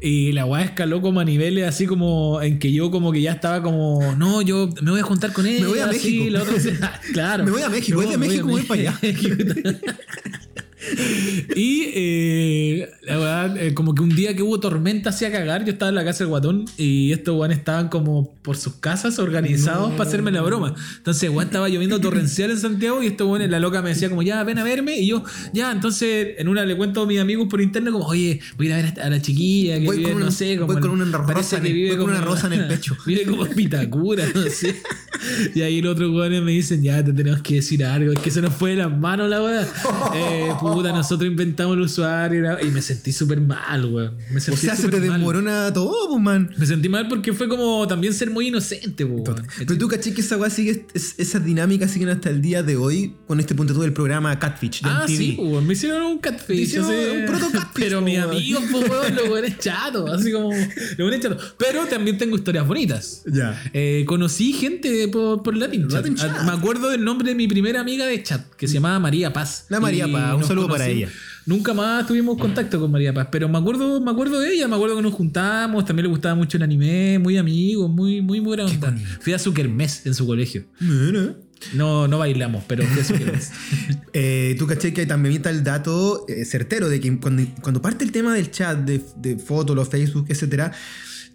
Y la weá escaló como a niveles así como en que yo como que ya estaba como, no, yo me voy a juntar con ella. voy a así, México. la otra- claro. Me voy a México, voy a México, voy para allá. Y eh, la verdad, eh, como que un día que hubo tormenta hacía cagar, yo estaba en la casa del guatón y estos weones estaban como por sus casas organizados para hacerme la broma. Entonces, weón, estaba lloviendo torrencial en Santiago y estos weones, la loca me decía como, ya, ven a verme. Y yo, ya, entonces en una le cuento a mis amigos por interno como, oye, voy a ir a ver a la chiquilla que Voy vive, con no una- sé, como voy con una rosa en el- vive voy con una rosa en el pecho. vive como Pitacura, no sé. Y ahí los otros weones me dicen, ya, te tenemos que decir algo, es que se nos fue de las manos la weá. Eh, puta, nosotros inventamos el usuario y me sentí súper mal, weón. Me O sea, se te mal. desmorona todo, pues, man. Me sentí mal porque fue como también ser muy inocente, weón. Pero tú caché que esa weá sigue, es- esas dinámicas siguen hasta el día de hoy con este punto del programa Catfish de Ah, MTV. sí, weón. me hicieron un catfish. Te hicieron así. un proto catfish, Pero mis amigos, po, weón, los weones chatos. Así como, los weones chatos. Pero también tengo historias bonitas. Ya. Eh, conocí gente por, por Latin Chat. Latin Chat. Ah, Me acuerdo del nombre de mi primera amiga de chat, que se llamaba María Paz. La María Paz, un nos saludo para ella. Nunca más tuvimos contacto con María Paz, pero me acuerdo, me acuerdo de ella, me acuerdo que nos juntamos, también le gustaba mucho el anime, muy amigos, muy, muy buena onda. Fui a su kermés en su colegio. Mira. No, no bailamos, pero fui a su kermés. Eh, tú caché que también está el dato eh, certero de que cuando, cuando parte el tema del chat, de, de fotos, los Facebook, etcétera,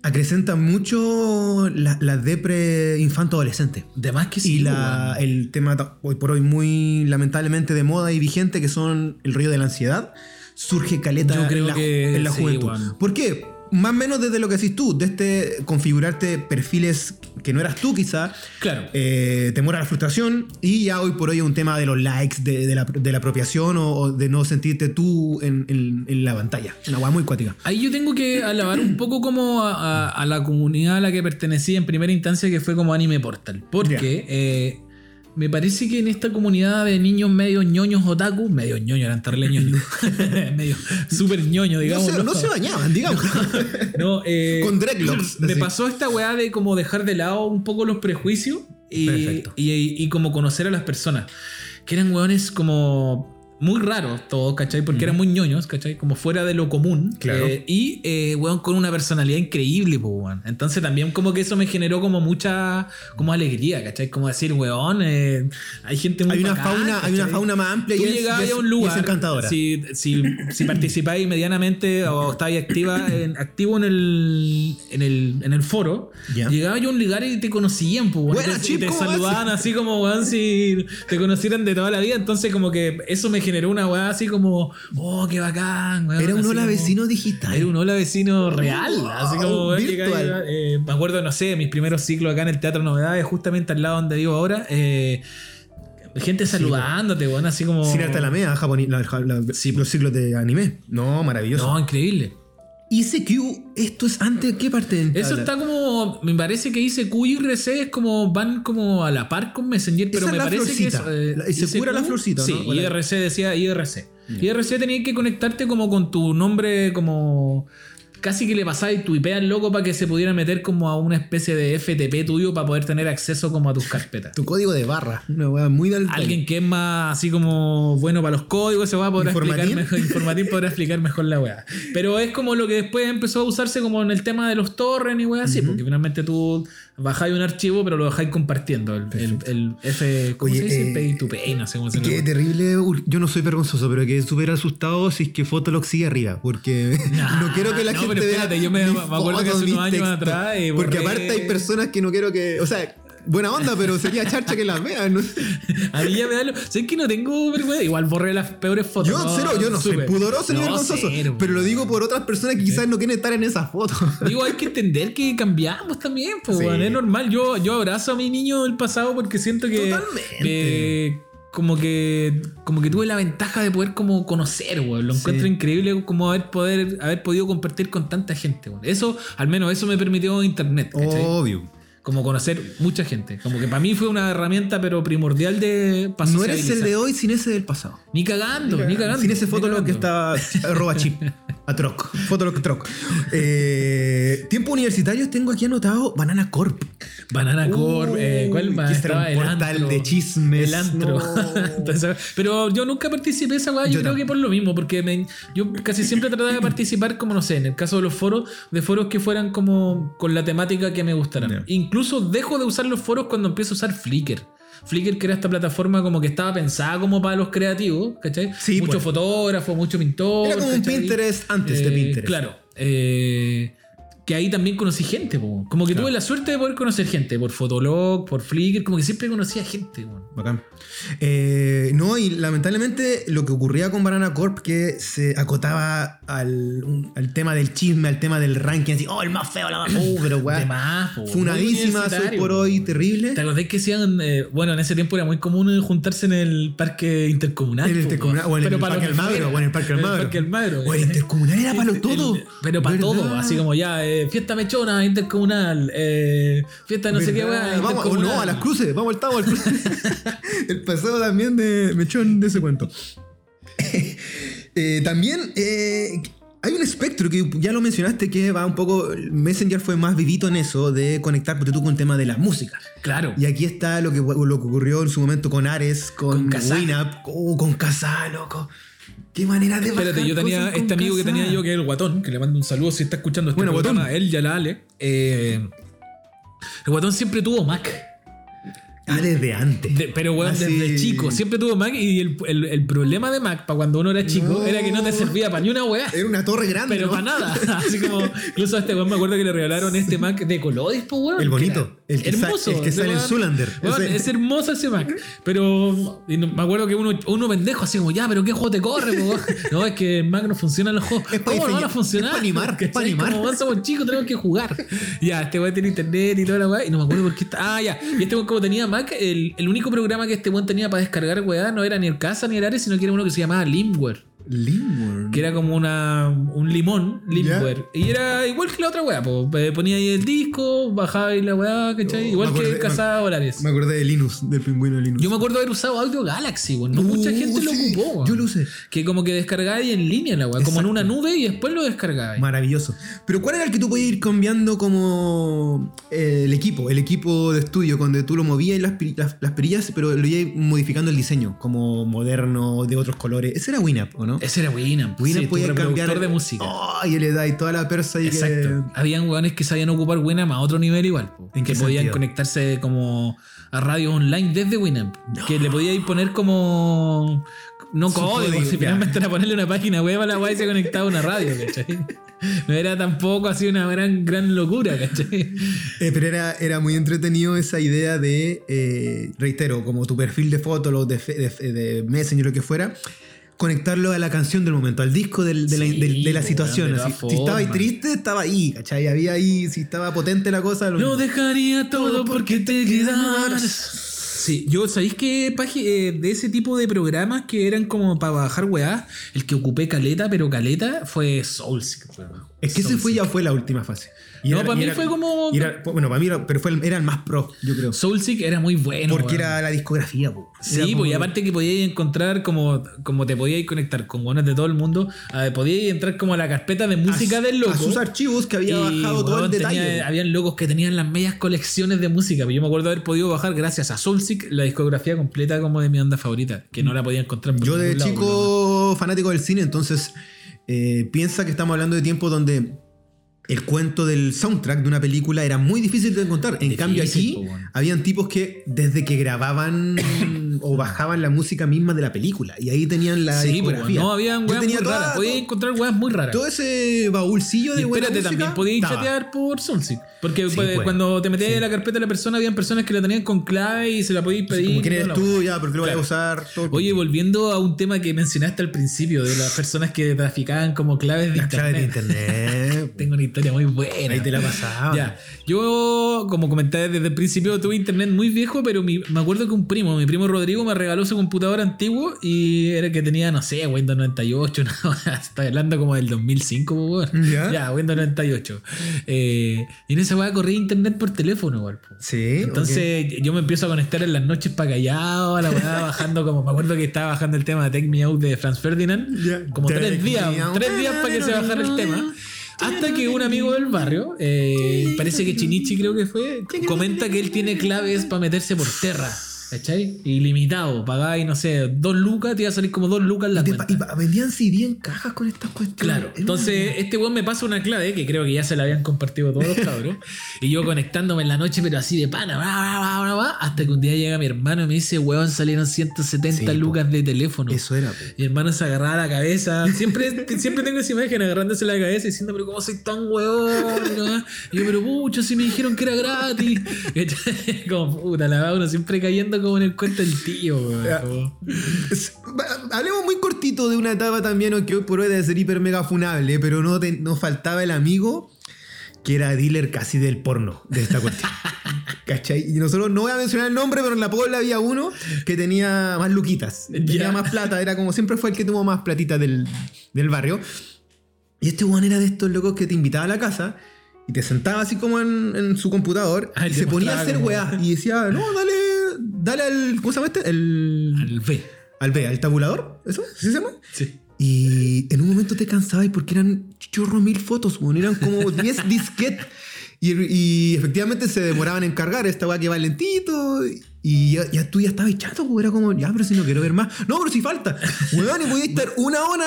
acrecenta mucho la, la depre infanto-adolescente. De más que sí. y la, el tema hoy por hoy muy lamentablemente de moda y vigente que son el rollo de la ansiedad surge caleta Yo creo en la, que en la sí, juventud. ¿Por qué? Más o menos desde lo que decís tú, de este configurarte perfiles que no eras tú quizá, Claro. eh, temor a la frustración y ya hoy por hoy un tema de los likes, de, de la, de la apropiación o, o de no sentirte tú en, en- en la pantalla. Una guay muy cuática. Ahí yo tengo que alabar un poco como a, a- a la comunidad a la que pertenecí en primera instancia, que fue como Anime Portal. Porque eh, me parece que en esta comunidad de niños medio ñoños otaku, medio ñoños, eran terribles ñoños, medio súper ñoños, No digamos. se, no se bañaban, digamos. No, eh, Con dreadlocks, Me así. pasó esta weá de como dejar de lado un poco los prejuicios y, Perfecto. y, y como conocer a las personas. Que eran weones como muy raros todos, ¿cachai? Porque eran muy ñoños, ¿cachai? Como fuera de lo común. Claro. Eh, y, eh, weón, con una personalidad increíble, po, weón. Entonces también como que eso me generó como mucha como alegría, ¿cachai? Como decir, weón, eh, hay gente muy hay una bacán, fauna, hay una fauna más amplia Tú y llegabas y a un y lugar, es encantadora. Si, si, si participáis medianamente o estáis activa, en- activo en el, en el, en el foro, Ya. llegaba yo a un lugar y te conocían, pues, weón, Buena, y te, Chip, y te saludaban así como, weón, si te conocieran de toda la vida. Entonces, como que eso me generó una weá así como, oh, qué bacán, weón. Era un hola como- vecino digital. era un hola vecino real, Wow, así como virtual. eh, me acuerdo, no sé, mis primeros ciclos acá en el Teatro Novedades, justamente al lado donde vivo ahora, eh, gente saludándote, weón, así como. Sin arte Alameda, japoni- la- la- Sí, los ciclos de anime. No, maravilloso. No, increíble. ICQ, esto es antes, ¿qué parte? de- Eso está como. Me parece que ICQ y RC es como. van como a la par con Messenger, pero Esa me la parece que es. florcita. eh, La- ICQ era la florcita, Sí, ¿no? y IRC decía IRC. IRC tenía que conectarte como con tu nombre, como. Casi que le pasabas tu IP al loco para que se pudiera meter como a una especie de FTP tuyo para poder tener acceso como a tus carpetas. Tu código de barra. Una weá muy del Alguien que es más así como bueno para los códigos se va a poder explicar mejor, informatín podrá explicar mejor la weá. Pero es como lo que después empezó a usarse como en el tema de los torrents y weá así, porque finalmente tú bajáis un archivo pero lo dejáis compartiendo. El, el, el F, ¿cómo Oye, se dice? eh, Pay to pay, no sé cómo se Y qué llama. terrible, yo no soy vergonzoso, pero que súper asustado si es que Fotolog sigue arriba, porque Nah, no quiero que la no, gente pero vea espérate, yo me- me acuerdo que hace unos años atrás, eh, porque borré- aparte hay personas que no quiero que, o sea, buena onda, pero sería charcha que las vean. ¿no? A mí ya me da lo. Sé que no tengo vergüenza. Igual borré las peores fotos. Yo, no, cero, yo no soy pudoroso ni No, vergonzoso, cero, pero lo digo por otras personas que quizás no quieren estar en esas fotos. Digo, hay que entender que cambiamos también, pues, Sí. weón, es normal. Yo, yo abrazo a mi niño del pasado porque siento que. Totalmente. como que. Como que tuve la ventaja de poder como conocer, weón. Lo Sí. encuentro increíble como haber poder, haber podido compartir con tanta gente, weón. Eso, al menos eso me permitió internet, ¿cachai? Obvio. Como conocer mucha gente. Como que para mí fue una herramienta, pero primordial de para No eres el de hoy sin ese del pasado. Ni cagando, ni cagando. Sin ese Fotolog que está arroba chip. A troc. Fotolog troc. Eh, tiempo universitarios tengo aquí anotado Banana Corp. Banana Corp, eh, ¿cuál más? Estaba un el portal antro. de chismes. El antro. No. Entonces, pero yo nunca participé de esa weá, yo, Yo creo que por lo mismo, porque me- yo casi siempre trataba de participar, como no sé, en el caso de los foros, de foros que fueran como con la temática que me gustara. Ya. Incluso dejo de usar los foros cuando empiezo a usar Flickr. Flickr, que era esta plataforma como que estaba pensada como para los creativos, ¿cachai? Sí, mucho pues. fotógrafo, mucho pintor. Era como un. Pinterest antes de Eh, Pinterest. Claro. eh, que ahí también conocí gente, po. como que Claro. tuve la suerte de poder conocer gente por Fotolog, por Flickr, como que siempre conocía gente. po. Bacán. Eh, no, y lamentablemente lo que ocurría con Banana Corp que se acotaba al, un- al tema del chisme, al tema del ranking, así, oh, el más feo, la más. Uh, pero weá. Funadísima, soy por po. hoy, terrible. ¿Te acordás que hacían, eh, bueno, en ese tiempo era muy común juntarse en el parque intercomunal? En el intercomunal, o en pero el Parque Almagro, o en el Parque En Almagro. Parque Almagro. O el intercomunal era para lo todo. El- pero para todo, así como ya, eh, fiesta mechona, intercomunal, eh, fiesta de no sé qué, ¿Verdad? weá, Vamos, o intercomunal. no, a las cruces, vamos al tabo al cruce. el paseo también de Mechón de ese cuento. Eh, también hay un espectro que ya lo mencionaste que va un poco. Messenger fue más vivito en eso de conectar porque tú con el tema de la música. Claro. Y aquí está lo que, lo que ocurrió en su momento con Ares, con, Con. Winamp, oh, con Kazaa, loco. Qué manera de Espérate, bajar yo tenía este amigo que tenía yo, que es el guatón, que le mando un saludo si está escuchando este Bueno, programa, Guatón. él y a la Ale. eh, el guatón siempre tuvo Mac. Ah, desde antes. De- pero weón, Así- desde chico, siempre tuvo Mac y el, el- el problema de Mac para cuando uno era chico No. era que no te servía para ni una weá. Era una torre grande. Pero ¿no? para nada. Así como, incluso a este weón me acuerdo que le regalaron este Mac de Colodis, po, weón. El bonito, el que hermoso. el que sale en Ese- Es hermoso ese Mac. Pero no- me acuerdo que uno, uno pendejo, así como, ya, pero ¿qué juego te corre, po? No, es que el Mac no funciona en los juegos. Es pa' ¿Cómo no van a funcionar? es pa' animar, es pa' ¿Cachai? animar. Como, somos chicos, tenemos que jugar. Ya, este weón tiene internet y toda la weá. Y no me acuerdo por qué está. Ah, ya. Y este weón, como tenía Mac, el, único programa que este weón tenía para descargar weá no era ni el Casa ni el Ares, sino que era uno que se llamaba Limware. Limburn. Que era como una, un limón, limware. Y era igual que la otra weá. Eh, ponía ahí el disco, bajaba ahí la weá, ¿cachai? Oh, igual que Casada Dólares. Me acordé de Linus, del pingüino de Linus. Yo me acuerdo haber usado Audio Galaxy, weón. No mucha Uh, gente lo ocupó, weón. Yo lo usé. Que como que descargaba ahí en línea la weá, como en una nube y después lo descargaba. Maravilloso. Pero ¿cuál era el que tú podías ir cambiando como eh, el equipo? El equipo de estudio, donde tú lo movías las, las, las perillas, pero lo ibas modificando el diseño, como moderno, de otros colores. Ese era Winamp, ¿o no? Ese era Winamp. Winamp sí, podía cambiar de música. Oh, y le dais toda la persa y Exacto. Habían weones que sabían ocupar Winamp a otro nivel igual. po. ¿En que podían sentido? conectarse como a radio online desde Winamp. Que le podíais poner como. No código, si finalmente era ponerle una página web a la weá y se conectaba a una radio, ¿cachai? No era tampoco así una gran, gran locura, ¿cachai? Eh, pero era, era muy entretenido esa idea de, eh, reitero, como tu perfil de foto, los de, de, de Messenger, lo que fuera, conectarlo a la canción del momento, al disco del- de, la, Sí, de la weón, situación. así. si estaba ahí triste, estaba ahí, ¿cachai? Había ahí, si estaba potente la cosa, lo Lo dejaría todo porque te quedaras. Sí, yo, ¿sabéis pagi- eh, de ese tipo de programas que eran como para bajar weá? El que ocupé caleta, pero caleta fue Soulseek. Es que ese fue ya fue la última fase. No, era- para mí era- fue como- y era- bueno, para mí era, pero fue el, era el más pro, yo creo. Soulseek era muy bueno. Porque weón. era la discografía, po. Era Sí, como- pues y aparte que podíais encontrar como, como te podíais conectar con buenas de todo el mundo, eh, podíais entrar como a la carpeta de música a, del loco. A sus archivos que había Y, bajado todo el weón, detalle. tenía- po. habían locos que tenían las medias colecciones de música. Pero yo me acuerdo haber podido bajar gracias a Soulseek la discografía completa como de mi banda favorita, que no la podía encontrar por Yo de ningún lado, weón. chico fanático del cine, entonces eh, piensa que estamos hablando de tiempos donde el cuento del soundtrack de una película era muy difícil de encontrar. En Difícil, cambio aquí habían tipos que desde que grababan o bajaban la música misma de la película y ahí tenían la Sí, pues, discografía. no, habían Yo weas muy toda- raras. Podías todo, encontrar weas muy raras. todo ese baúlcillo Y de buena espérate, también podías chatear por Soulseek. Porque Sí, pues, pues. cuando te metías Sí. en la carpeta de la persona, habían personas que la tenían con clave y se la podías pedir. Como quién y eres tú, ya, porque lo voy a Claro. usar. Todo Oye, volviendo a un tema que mencionaste al principio, de las personas que traficaban como claves de las claves de internet. Tengo una historia muy buena. Ahí te la pasaba. Ya, yo, como comenté desde el principio, tuve internet muy viejo, pero mi- me acuerdo que un primo, mi primo Rodrigo, me regaló su computador antiguo y era que tenía, no sé, Windows 98, no, estoy hablando como del 2005, po, weón. ¿Ya? Ya, Windows 98. Eh, y en esa weá corría internet por teléfono, po. Sí. Entonces yo me empiezo a conectar en las noches para callado, a la weá bajando como, me acuerdo que estaba bajando el tema de Take Me Out de Franz Ferdinand, Ya. como tres días, tres días para que se bajara el tema. Hasta que un amigo del barrio, eh, parece que Chinichi creo que fue, comenta que él tiene claves para meterse por tierra. ¿Cachai? Ilimitado. Pagáis, no sé, dos lucas, te iba a salir como dos lucas la Y, cuenta. y vendían CD en cajas con estas cuestiones. Claro, Era entonces una- este weón me pasa una clave que creo que ya se la habían compartido todos los cabros. y yo conectándome en la noche, pero así de pana, bla, bla, hasta que un día llega mi hermano y me dice, weón, salieron 170 Sí, po. lucas de teléfono. Eso era, po. Mi hermano se agarraba la cabeza. Siempre, siempre tengo esa imagen agarrándose la cabeza y diciendo, pero ¿cómo soy tan weón? ¿no? Y yo, pero pucho, si me dijeron que era gratis. Como puta, la verdad, uno siempre cayendo como en el cuento del tío, weón. Hablemos muy cortito de una etapa también que hoy por hoy debe ser hiper mega funable, pero no, te- no faltaba el amigo que era dealer casi del porno de esta cuestión. ¿Cachai? Y nosotros no voy a mencionar el nombre, pero en la Pobla había uno que tenía más luquitas, tenía Ya. más plata, era como siempre fue el que tuvo más platita del, del barrio. Y este weón era de estos locos que te invitaba a la casa y te sentaba así como en, en su computador y se ponía a hacer weá y decía, no, dale, dale al. ¿Cómo se llama este? El. Al B. Al B, al tabulador, ¿eso? ¿Sí se llama? Sí. Y en un momento te cansabas porque eran chorro mil fotos, weón. Eran como 10 disquetes. Y, y efectivamente se demoraban en cargar esta weá que va lentito. Y ya, ya tú ya estabas chato. Era como, ya, pero si no quiero ver más. No, pero si falta. Weón, y podías estar una hora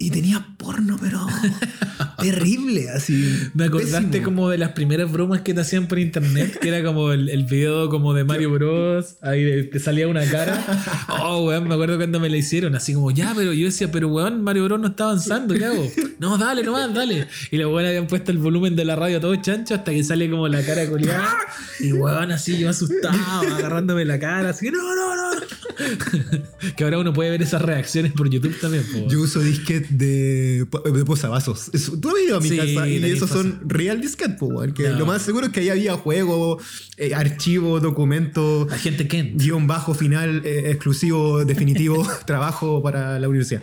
y tenías porno, pero terrible, así. Me acordaste pésimo. como de las primeras bromas que te hacían por internet, que era como el, el video como de Mario Bros. Ahí te salía una cara. Oh, weón, me acuerdo cuando me la hicieron, así como, ya, pero yo decía, pero weón, Mario Bros no está avanzando, ¿qué hago? No, dale nomás, dale. Y los weón habían puesto el volumen de la radio a todo chancho hasta que sale como la cara coleada. Y weón, así yo asustado, agarrándome la cara, así, no, no, no. que ahora uno puede ver esas reacciones por YouTube también, po. Yo uso disquete de, de posavasos. Tú has ido a mi Sí, casa y esos son real weón, que No. lo más seguro es que ahí había juego, eh, archivo, documento, La gente Ken. guion bajo, final, eh, exclusivo, definitivo, trabajo para la universidad.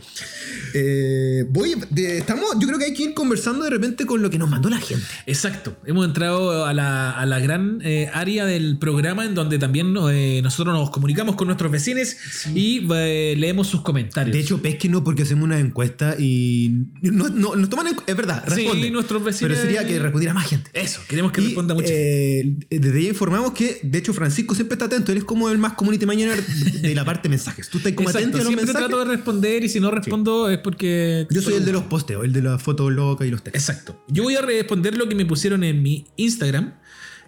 Eh, voy, de- estamos, yo creo que hay que ir conversando de repente con lo que nos mandó la gente. Exacto, hemos entrado a la, a la gran eh, área del programa en donde también nosotros nos comunicamos con nuestros vecinos y leemos sus comentarios. De hecho, pesquenos porque hacemos una encuesta y no, no- nos toman en, es verdad, Sí, responden. nuestros vecinos- Pero sería que respondiera más gente. eso, queremos que Y, responda mucho. eh, desde ya informamos que, de hecho, Francisco siempre está atento. Él es como el más community manager de la parte de mensajes. Tú estás como Exacto, atento a los siempre mensajes. trato de responder y si no respondo es porque... Yo soy el de los posteos, el de las fotos locas y los textos. Exacto. Yo voy a responder lo que me pusieron en mi Instagram.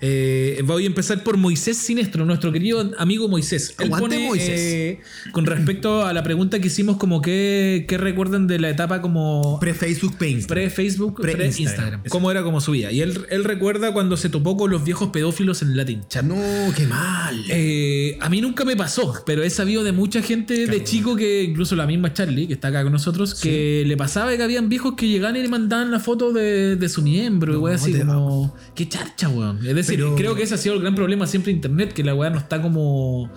Eh, voy a empezar por Moisés Sinestro, nuestro querido amigo Moisés. Él Aguante, pone, Moisés. eh, con respecto a la pregunta que hicimos, como que, ¿qué recuerdan de la etapa como Pre-Facebook, pre-Facebook, Pre-Instagram. ¿Cómo era como su vida? Y él, él recuerda cuando se topó con los viejos pedófilos en Latin Chat. No, qué mal. Eh, a mí nunca me pasó, pero he sabido de mucha gente de chico que, incluso la misma Charlie, que está acá con nosotros, que le pasaba que habían viejos que llegaban y le mandaban la foto de, de su miembro, y No, weá así te como. Qué charcha, weón. Es decir, Pero- creo que ese ha sido el gran problema siempre de internet, que la weá no está como.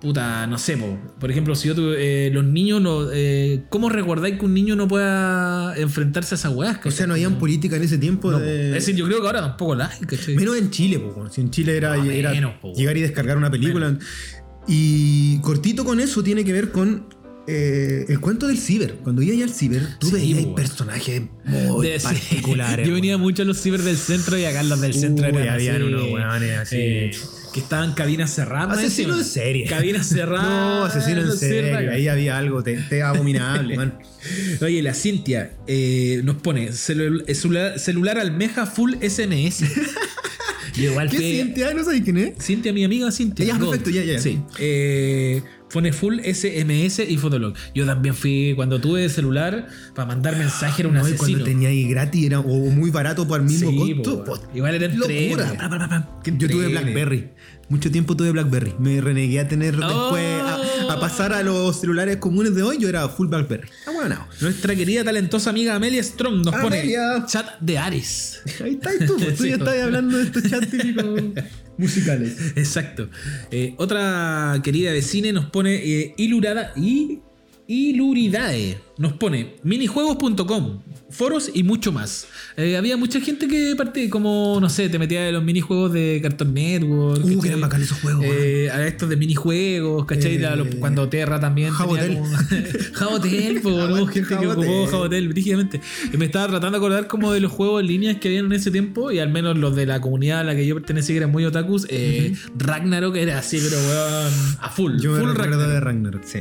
Puta, no sé, po. por ejemplo, si yo tuve, eh, los niños no. eh, ¿Cómo recordáis que un niño no pueda enfrentarse a esas weas? o sea, no habían política en ese tiempo. No, po. de- Es decir, yo creo que ahora tampoco la hay, ¿cachai? Menos en Chile, po, si en Chile era, No, era menos, po, llegar y descargar una película. Y cortito con eso tiene que ver con eh, el cuento del ciber. Cuando iba allá al ciber, tú Sí, veías po. personajes muy De- sí. particulares. Yo venía mucho a los ciber del centro y acá los del centro Uy, eran habían así, unos weones así. eh, que estaban cabinas cerradas. Asesino en serie. Cabinas cerradas. No, asesino en serie. Ahí había algo te, te abominable, man. Oye, la Cintia eh, nos pone celu- celular, celular almeja full SMS. Yo igual ¿Qué? Ah, no sabes quién es. Cintia, mi amiga Cintia. Ya, perfecto, ya, ya. Sí. Eh, full SMS y Fotolog. Yo también fui, cuando tuve celular, para mandar mensaje era un No, y asesino. cuando tenía ahí gratis era, o muy barato por el mismo Sí, costo. po, igual era locura. Yo tuve. Blackberry. Mucho tiempo tuve Blackberry. Me renegué a tener Oh. después a, a pasar a los celulares comunes de hoy. Yo era full Blackberry. Ah, bueno. Nuestra querida talentosa amiga Amelia Strong nos Amelia. pone chat de Ares. Ahí tú. pues, Tú Sí, ya estás hablando de estos chats típicos musicales. Exacto. Eh, otra querida vecina nos pone eh, Ilurada y Iluridae. Nos pone minijuegos.com. foros y mucho más. Eh, había mucha gente que partía, como, no sé, te metía en los minijuegos de Cartoon Network. Uh, que eran bacanes esos juegos. Eh, a estos de minijuegos, ¿cachai? Eh, cuando Terra también. Jabotel. Jabotel, ¿no? Gente que ocupó Jabotel brígidamente. Y me estaba tratando de acordar como de los juegos en línea que habían en ese tiempo, y al menos los de la comunidad a la que yo pertenecía, que eran muy otakus. Eh, Ragnarok era así, pero weón, a full. Yo me full recuerdo Ragnarok. de Ragnarok, sí.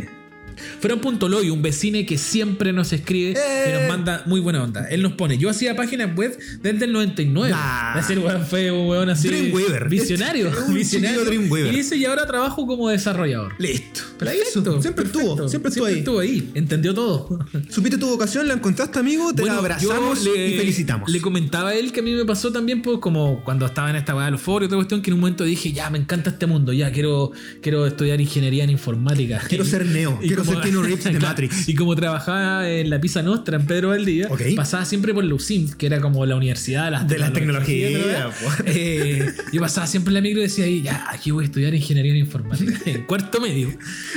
Fran.loy, un vecine que siempre nos escribe y ¡Eh! nos manda muy buena onda. Él nos pone, yo hacía páginas web desde el 99. Ah. Es decir, weón, fue un weón así. Dreamweaver. Visionario. Es un visionario. Dreamweaver. Y dice, y ahora trabajo como desarrollador. Listo. Perfecto, Siempre perfecto. estuvo, siempre estuvo ahí. estuvo ahí. Entendió todo. Supiste tu vocación, la encontraste, amigo, te Bueno, la abrazamos le- y felicitamos. Le comentaba a él que a mí me pasó también, pues, como cuando estaba en esta weá de los foros y otra cuestión, que en un momento dije, ya, me encanta este mundo, ya, quiero, quiero estudiar ingeniería en informática. Quiero ser Neo, Y quiero Reeves de Matrix. Y como trabajaba en la Pisa Nostra en Pedro Valdivia, pasaba siempre por Lucims, que era como la universidad de las De las tecnologías. Eh, yo pasaba siempre en la micro y decía, ahí, ya, aquí voy a estudiar ingeniería en informática. En cuarto medio.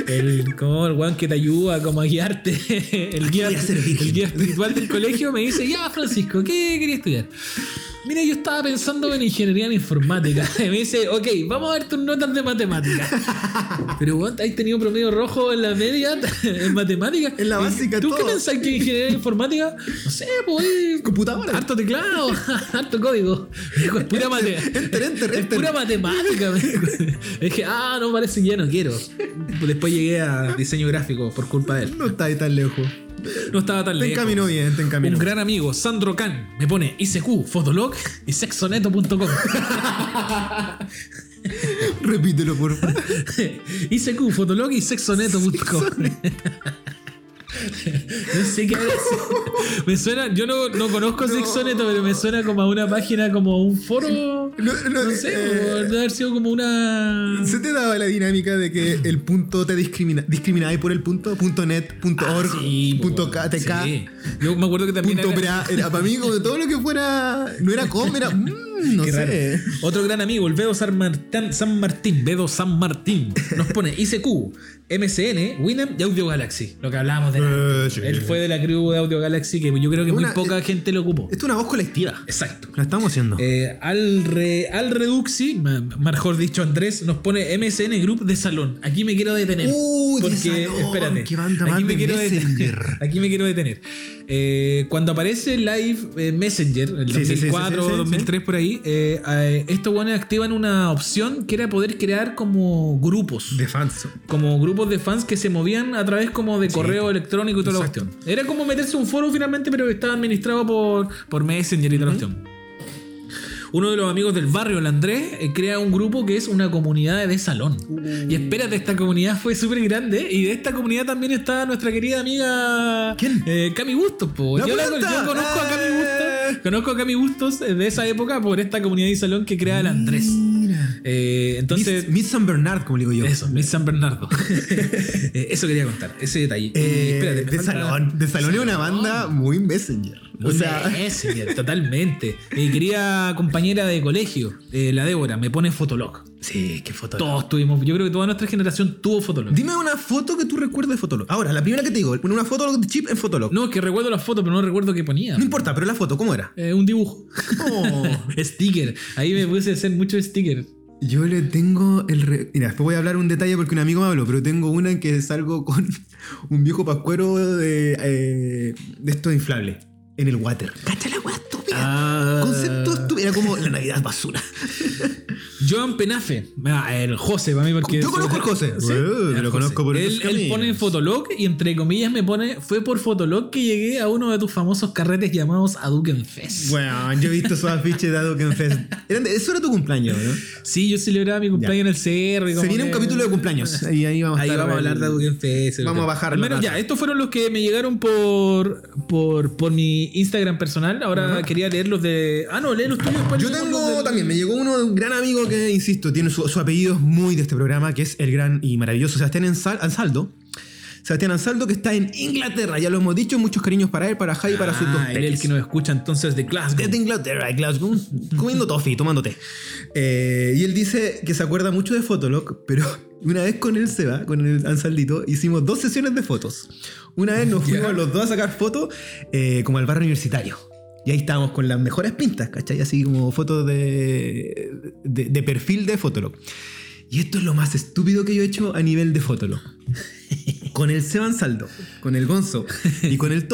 El, como el weón que te ayuda como a guiarte. El guía, el guía espiritual del colegio me dice, ya, Francisco, ¿qué quería estudiar? Mira, yo estaba pensando en ingeniería en informática. Y me dice, ok, vamos a ver tus notas de matemáticas. Pero vos has tenido promedio rojo en la media en matemáticas. En la básica, ¿Tú qué pensás que ingeniería en informática? No sé, pues. Computadora. Harto teclado, harto código. Es pura matemática. Enter, enter, Es enter. pura matemática. dijo. Dije, ah, no, parece que ya no quiero. Después llegué a diseño gráfico por culpa de él. No está ahí tan lejos. No estaba tan Te lejos. encaminó bien, te encaminó. Un gran amigo, Sandro Can, me pone ICQ, Fotolog y sexoneto.com. Repítelo, por favor. ICQ, Fotolog y sexoneto.com. No sé qué habrá sido. Me suena, yo no, no conozco Sexoneto, pero me suena como a una página, como un foro. No, no, No sé, eh, debe haber sido como una. ¿Se te daba la dinámica de que el punto te discrimina, discriminaba por el punto? Punto net, punto org, Ah, Sí, punto po, KTK, sí. Yo me acuerdo que también. punto era- bra. Era para mí como todo lo que fuera. No era com, era. mm, no Qué sé. raro. Otro gran amigo, el Bedo San Martín, San Martín, Bedo San Martín, nos pone ICQ, MCN, Winamp y Audio Galaxy. Lo que hablábamos de. Eh, sí. Él fue de la crew de Audio Galaxy que yo creo que muy poca eh, gente lo ocupó. Esto es una voz colectiva. Exacto. La estamos haciendo. Eh, al, re- al Reduxi, mejor dicho Andrés, nos pone MSN Group de Salón. Aquí me quiero detener. Uy, de porque, Salón, espérate. qué banda aquí me de quiero detener. Aquí me quiero detener. Cuando aparece Live Messenger, el Sí, sí, sí, 2004 sí, sí, sí, 2003 por ahí, eh, eh, estos buenos activan una opción que era poder crear como grupos. de fans. como grupos de fans que se movían a través como de correo electrónico y toda Exacto. la cuestión. Era como meterse un foro finalmente, pero que estaba administrado por, por Messenger y toda la cuestión. Uno de los amigos del barrio, el Andrés, eh, crea un grupo que es una comunidad de salón. Y espérate, esta comunidad fue súper grande. Y de esta comunidad también está nuestra querida amiga ¿Quién? eh, Cami Bustos. po. ¡La Yo, la- planta! yo conozco a Cami ¡Eh! Bustos. Conozco a Cami Bustos de esa época por esta comunidad de salón que crea el Andrés. Mira. Eh, entonces. Miss, Miss San Bernard, como le digo yo. Eso, Miss San Bernardo. Eh, eso quería contar, ese detalle. Eh, espérate, de salón. De salón es una banda muy messenger. Muy O sea, Messenger, totalmente. Mi querida compañera de colegio, eh, la Débora, me pone Fotolog. Sí, qué foto. Todos tuvimos, yo creo que toda nuestra generación tuvo Fotolog. Dime una foto que tú recuerdes de Fotolog. Ahora, la primera que te digo, una foto de chip en Fotolog. No, No, es que recuerdo la foto, pero no recuerdo qué ponía. importa, pero la foto, ¿cómo era? Eh, un dibujo. Oh. sticker. Ahí me puse a hacer mucho sticker. Yo le tengo el. re- Mira, después voy a hablar un detalle porque un amigo me habló, pero tengo una en que salgo con un viejo pascuero de, eh, de esto inflable en el water. ¡Cacha la estúpida! Ah. Concepto estúpido. Era como la Navidad basura. Joan Penafe, ah, el José, para mí, porque. Yo conozco al José. Sí, lo José. conozco por él, él pone Fotolog y entre comillas me pone. Fue por Fotolog que llegué a uno de tus famosos carretes llamados Aduken Fest. Bueno, yo he visto esos afiches de Adoken Fest. Eso era tu cumpleaños, ¿no? Sí, yo celebraba mi cumpleaños en el y Se viene un que- capítulo de cumpleaños. Ahí, ahí vamos a, Ahí vamos a hablar de Aduken Fest. Vamos a bajar Al menos ya, estos fueron los que me llegaron por, por, por mi Instagram personal. Ahora quería leer los de. Ah, no, lee los tuyos. Yo tengo también, me llegó uno de un gran amigo que, insisto, tiene su, su apellido muy de este programa, que es el gran y maravilloso Sebastián Ansaldo. Sebastián Ansaldo, que está en Inglaterra. Ya lo hemos dicho, muchos cariños para él, para Jai y para sus dos Ah, él el que nos escucha entonces de Glasgow. Desde Inglaterra, Glasgow, comiendo toffee, tomando té. Eh, y él dice que se acuerda mucho de Fotolog, pero una vez con el Seba, con el Ansaldito, hicimos dos sesiones de fotos. Una vez nos fuimos los dos a sacar fotos eh, como al barrio universitario. Y ahí estábamos con las mejores pintas, ¿cachai? Así como fotos de, de, de perfil de Fotolog. Y esto es lo más estúpido que yo he hecho a nivel de Fotolog. con el Seba Ansaldo, con el Gonzo y con el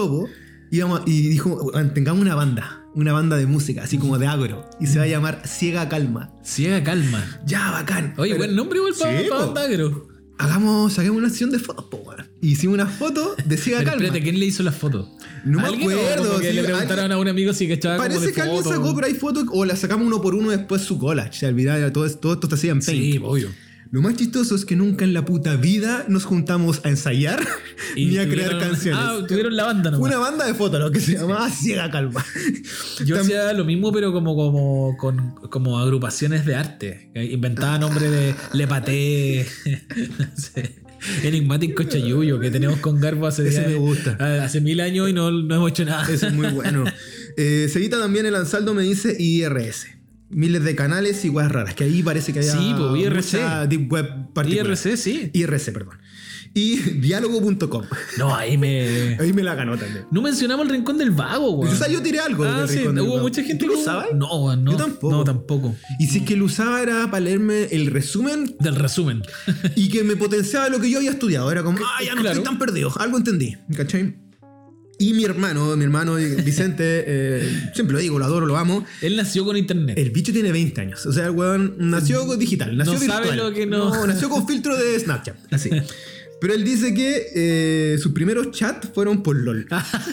íbamos, y dijo, tengamos una banda, una banda de música, así como de agro, y se va a llamar Ciega Calma. Ciega calma. Ya, bacán. Oye, Pero buen nombre igual para Sí, po. Bandagro. Hagamos, saquemos una sesión de fotos, po, weón. Y Hicimos una foto de Ciega Pero Calma. espérate, ¿quién le hizo las fotos? No me. O acuerdo, que le preguntaron a un amigo si cachaba Parece que alguien sacó, pero hay fotos, o las sacamos uno por uno después su collage. Se olvidaba, todo, todo esto se hacía en Paint. Sí, obvio. Lo más chistoso es que nunca en la puta vida nos juntamos a ensayar ni a crear canciones. Ah, tuvieron la banda, ¿no? Fue una banda de fotos, lo que se llamaba Ciega Calma. Yo hacía lo mismo, pero como, como, con, como agrupaciones de arte. Inventaba nombre de Lepate, no sé, Enigmatic Cochayuyo, que tenemos con Garbo hace, Ese me gusta. hace mil años y no, no hemos hecho nada. Ese es muy bueno. Eh, Seguita también el Ansaldo me dice IRS. Miles de canales y weas raras. Que ahí parece que hay Sí, po, IRC. deep web particular. IRC, sí. IRC, perdón. Y diálogo.com. No, ahí me. Ahí me la ganó también. No mencionamos el rincón del vago, güey. O sea, yo tiré algo. Ah, del sí, Rincón del hubo Vago. mucha gente ¿Tú lo que- usabas? No, no. Yo tampoco. No, tampoco. Y si es que lo usaba era para leerme el resumen Del resumen. y que me potenciaba lo que yo había estudiado. Era como, ah, ya no Claro. estoy tan perdido. Algo entendí. ¿Cachai? Y mi hermano, mi hermano Vicente, eh, siempre lo digo, lo adoro, lo amo. Él nació con internet. El bicho tiene 20 años. O sea, el weón nació con digital, nació No sabe lo que no- nació con filtro de Snapchat. Así. Pero él dice que eh, sus primeros chats fueron por LOL.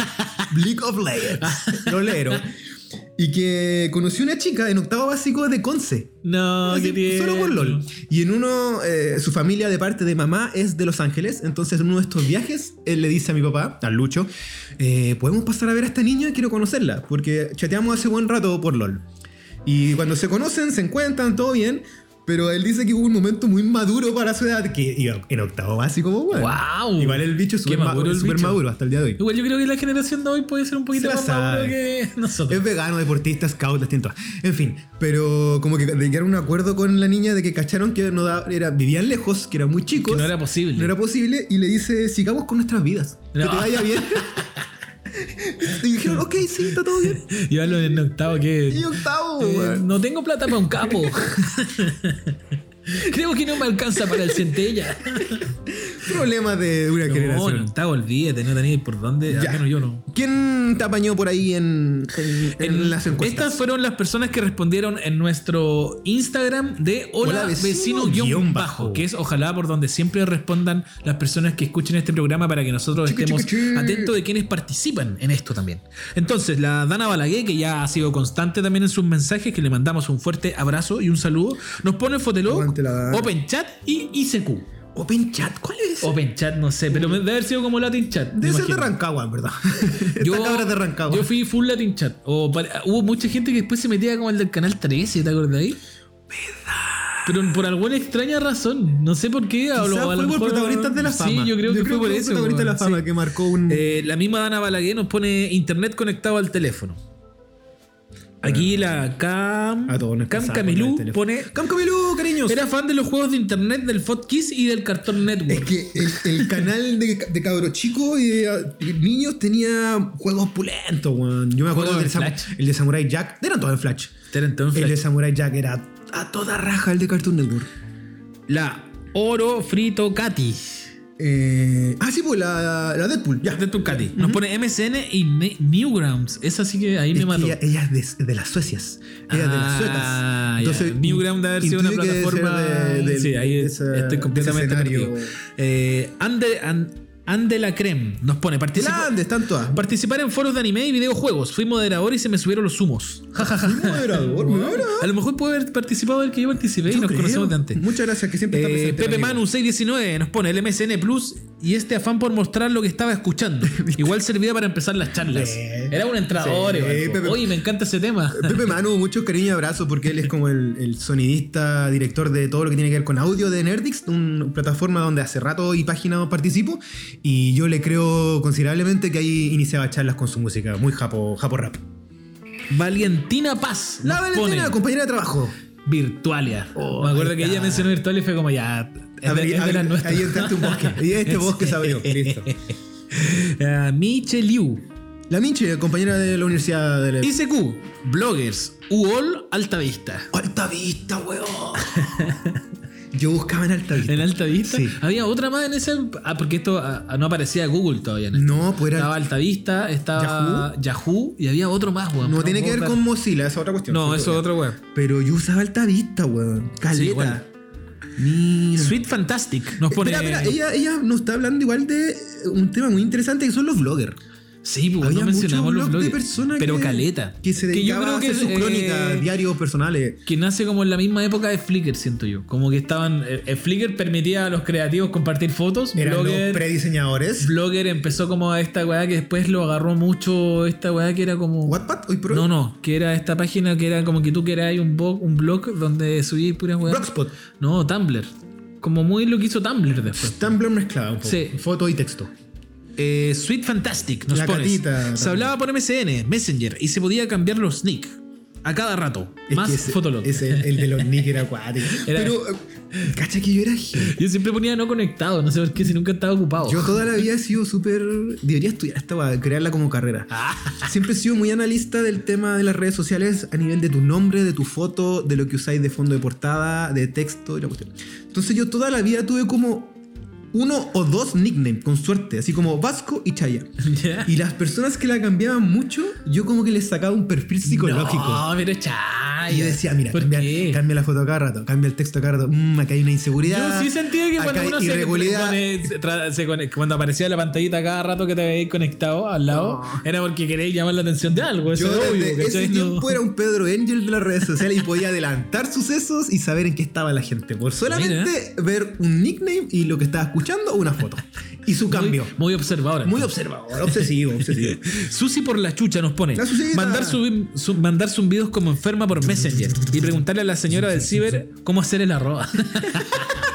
League of Legends. Lolero. Y que conoció una chica en octavo básico de Conce. No, Así, qué solo por. LOL. Y en uno, eh, su familia de parte de mamá es de Los Ángeles. Entonces, en uno de estos viajes, él le dice a mi papá, al Lucho, eh, ¿podemos pasar a ver a esta niña? Quiero conocerla. Porque chateamos hace buen rato por LOL. Y cuando se conocen, se encuentran, todo bien. Pero él dice que hubo un momento muy maduro para su edad, que iba en octavo básico, pues, bueno. ¡Wow! Igual el bicho es súper ma- maduro bicho. maduro hasta el día de hoy. Igual yo creo que la generación de hoy puede ser un poquito Se más maduro que nosotros. Es vegano, deportista, scout, las tiene todas. En fin, pero como que llegaron a un acuerdo con la niña de que cacharon que no da- era, vivían lejos, que eran muy chicos. Que no era posible. No era posible, y le dice, sigamos con nuestras vidas. Que te vaya bien. y dijeron, ok, sí, está todo bien. Yo hablo en octavo que. Y octavo, eh, no tengo plata para un capo. Creo que no me alcanza para el centella. Problemas de una No, generación. en octavo olvídate, no tenéis por dónde. Al Ya. menos yo no. ¿Quién te apañó por ahí en, en- en las encuestas? Estas fueron las personas que respondieron en nuestro Instagram de Hola, Hola, vecino, vecino, guion bajo, bajo. que es ojalá por donde siempre respondan las personas que escuchen este programa para que nosotros estemos atentos de quienes participan en esto también. Entonces, la Dana Balaguer, que ya ha sido constante también en sus mensajes, que le mandamos un fuerte abrazo y un saludo, nos pone Fotolog, Aguante la Dana. Open Chat y ICQ. Open Chat, ¿cuál es? Open Chat, no sé, pero debe haber sido como Latin Chat. Debe ser de. Rancagua, en verdad. Yo, de Rancagua. yo fui full Latin Chat. O para- hubo mucha gente que después se metía como el del canal 13, ¿te acordás? Pero por alguna extraña razón, no sé por qué. o lo- Quizás a fue lo por mejor- protagonistas de la fama. Sí, yo creo que fue por eso. protagonistas de la fama sí. que marcó un. Eh, la misma Dana Balaguer nos pone internet conectado al teléfono. Aquí la Cam, A todos nos Cam Camilú con el teléfono. pone. Cam Camilú, cariños. Era fan de los juegos de internet del Fotkiss y del Cartoon Network. Es que el, el canal de, de cabros chicos y de, de niños tenía juegos pulentos, weón. Yo me acuerdo del Sam- Flash. el de Samurai Jack. Eran todos en Flash. Entonces El de Samurai Jack era a toda raja el de Cartoon Network. la Oro Frito Katy. Eh, ah, sí, pues la, la Deadpool. Ya. De tu Katy. Nos pone MSN y Ne- Newgrounds. Esa sí que ahí Es me mató. ella, ella es de, de las Suecias. Ella es de las Ah, suecas. ya. Newground debe haber sido una plataforma. de- de- sí, ahí esa- estoy completamente perdido. Eh, Ande la Creme nos pone participa- Grandes, están todas. participar en foros de anime y videojuegos. Fui moderador y se me subieron los humos. Moderador, moderador. A lo mejor puede haber participado el que yo participé y nos creo. conocemos de antes. Muchas gracias, que siempre está Eh, presente. Pepe amigo. Manu 619 nos pone el MSN Plus y este afán por mostrar lo que estaba escuchando. Igual servía para empezar las charlas. Era un entrador. Sí. Pepe- Oye, me encanta ese tema. Pepe Manu, mucho cariño y abrazo porque él es como el, el sonidista, director de todo lo que tiene que ver con audio de Nerdix, una plataforma donde hace rato y página participo. Y yo le creo considerablemente que ahí iniciaba charlas con su música, muy japo, japo rap. Valentina Paz. La Valentina, compañera de trabajo. Virtualia. Oh, me acuerdo que ella mencionó Virtualia y fue como ya. Es A de, ver, es de las nuestras. ahí entraste un bosque. Y este bosque se abrió. Listo. Ah, Miche Liu. La Minche, compañera de la Universidad de la... ICQ. Bloggers. UOL Alta Vista. Alta Vista, weón. Yo buscaba en Alta Vista. En Alta Vista. Sí. Había otra más en ese. Ah, porque esto ah, no aparecía Google todavía. En esto. No, pues Estaba era... Alta Vista, estaba Yahoo, y había otro más, weón. No tiene que ver con Mozilla, esa es otra cuestión. No, Sí, eso es otro weón. Pero yo usaba Alta Vista, weón. Caleta. igual. Mira. Sweet Fantastic nos pone. Espera, espera, ella, ella nos está hablando igual de un tema muy interesante que son los bloggers. Sí, pues Había no mencionamos los blogs de personas pero que, caleta. que se yo dedicaban creo que sus eh, crónicas, diarios personales. que nace como en la misma época de Flickr, siento yo. Como que estaban. eh, eh, Flickr permitía a los creativos compartir fotos. Eran Blogger, los prediseñadores. Blogger empezó como a esta weá que después lo agarró mucho. Esta weá que era como. Wattpad, hoy por hoy. No, no, que era esta página que era como que tú querías un, blog, un blog donde subías puras weas. Blogspot. No, Tumblr. Como muy lo que hizo Tumblr después. Tumblr mezclado un poco. Sí. Foto y texto. Eh, Sweet Fantastic nos La pones. catita Se hablaba por MSN, Messenger, y se podía cambiar los nick a cada rato. Es más ese- Fotolog. Ese, el de los nick era acuático. Pero, cacha que yo era. Yo siempre ponía no conectado, no sé por qué, si nunca estaba ocupado. Yo toda la vida he sido súper. Debería estudiar esta crearla como carrera. Siempre he sido muy analista del tema de las redes sociales a nivel de tu nombre, de tu foto, de lo que usáis de fondo de portada, de texto y la cuestión. Entonces yo toda la vida tuve como uno o dos nicknames, con suerte, así como Vasco y Chaya. ¿Ya? Y las personas que la cambiaban mucho, yo como que les sacaba un perfil psicológico. No, pero chaya. Y yo decía, mira, ¿Por cambia, cambia la foto a cada rato, cambia el texto a cada rato. Mmm, acá hay una inseguridad. Yo sí sentía que cuando uno irregularidad. se se cuando aparecía la pantallita cada rato que te veías conectado al lado, No. era porque queréis llamar la atención de algo. Eso Yo es obvio, desde ese No- tiempo era un Pedro Angel de las redes sociales y podía adelantar sucesos y saber en qué estaba la gente. Por solamente ver un nickname y lo que estaba escuchando o una foto. Y su cambio. Muy, muy observadora. Muy observador, obsesivo, obsesivo. Susi por la chucha nos pone. La. Mandar, subi- su- mandar zumbidos como enferma por Messenger y preguntarle a la señora del ciber cómo hacer el arroba.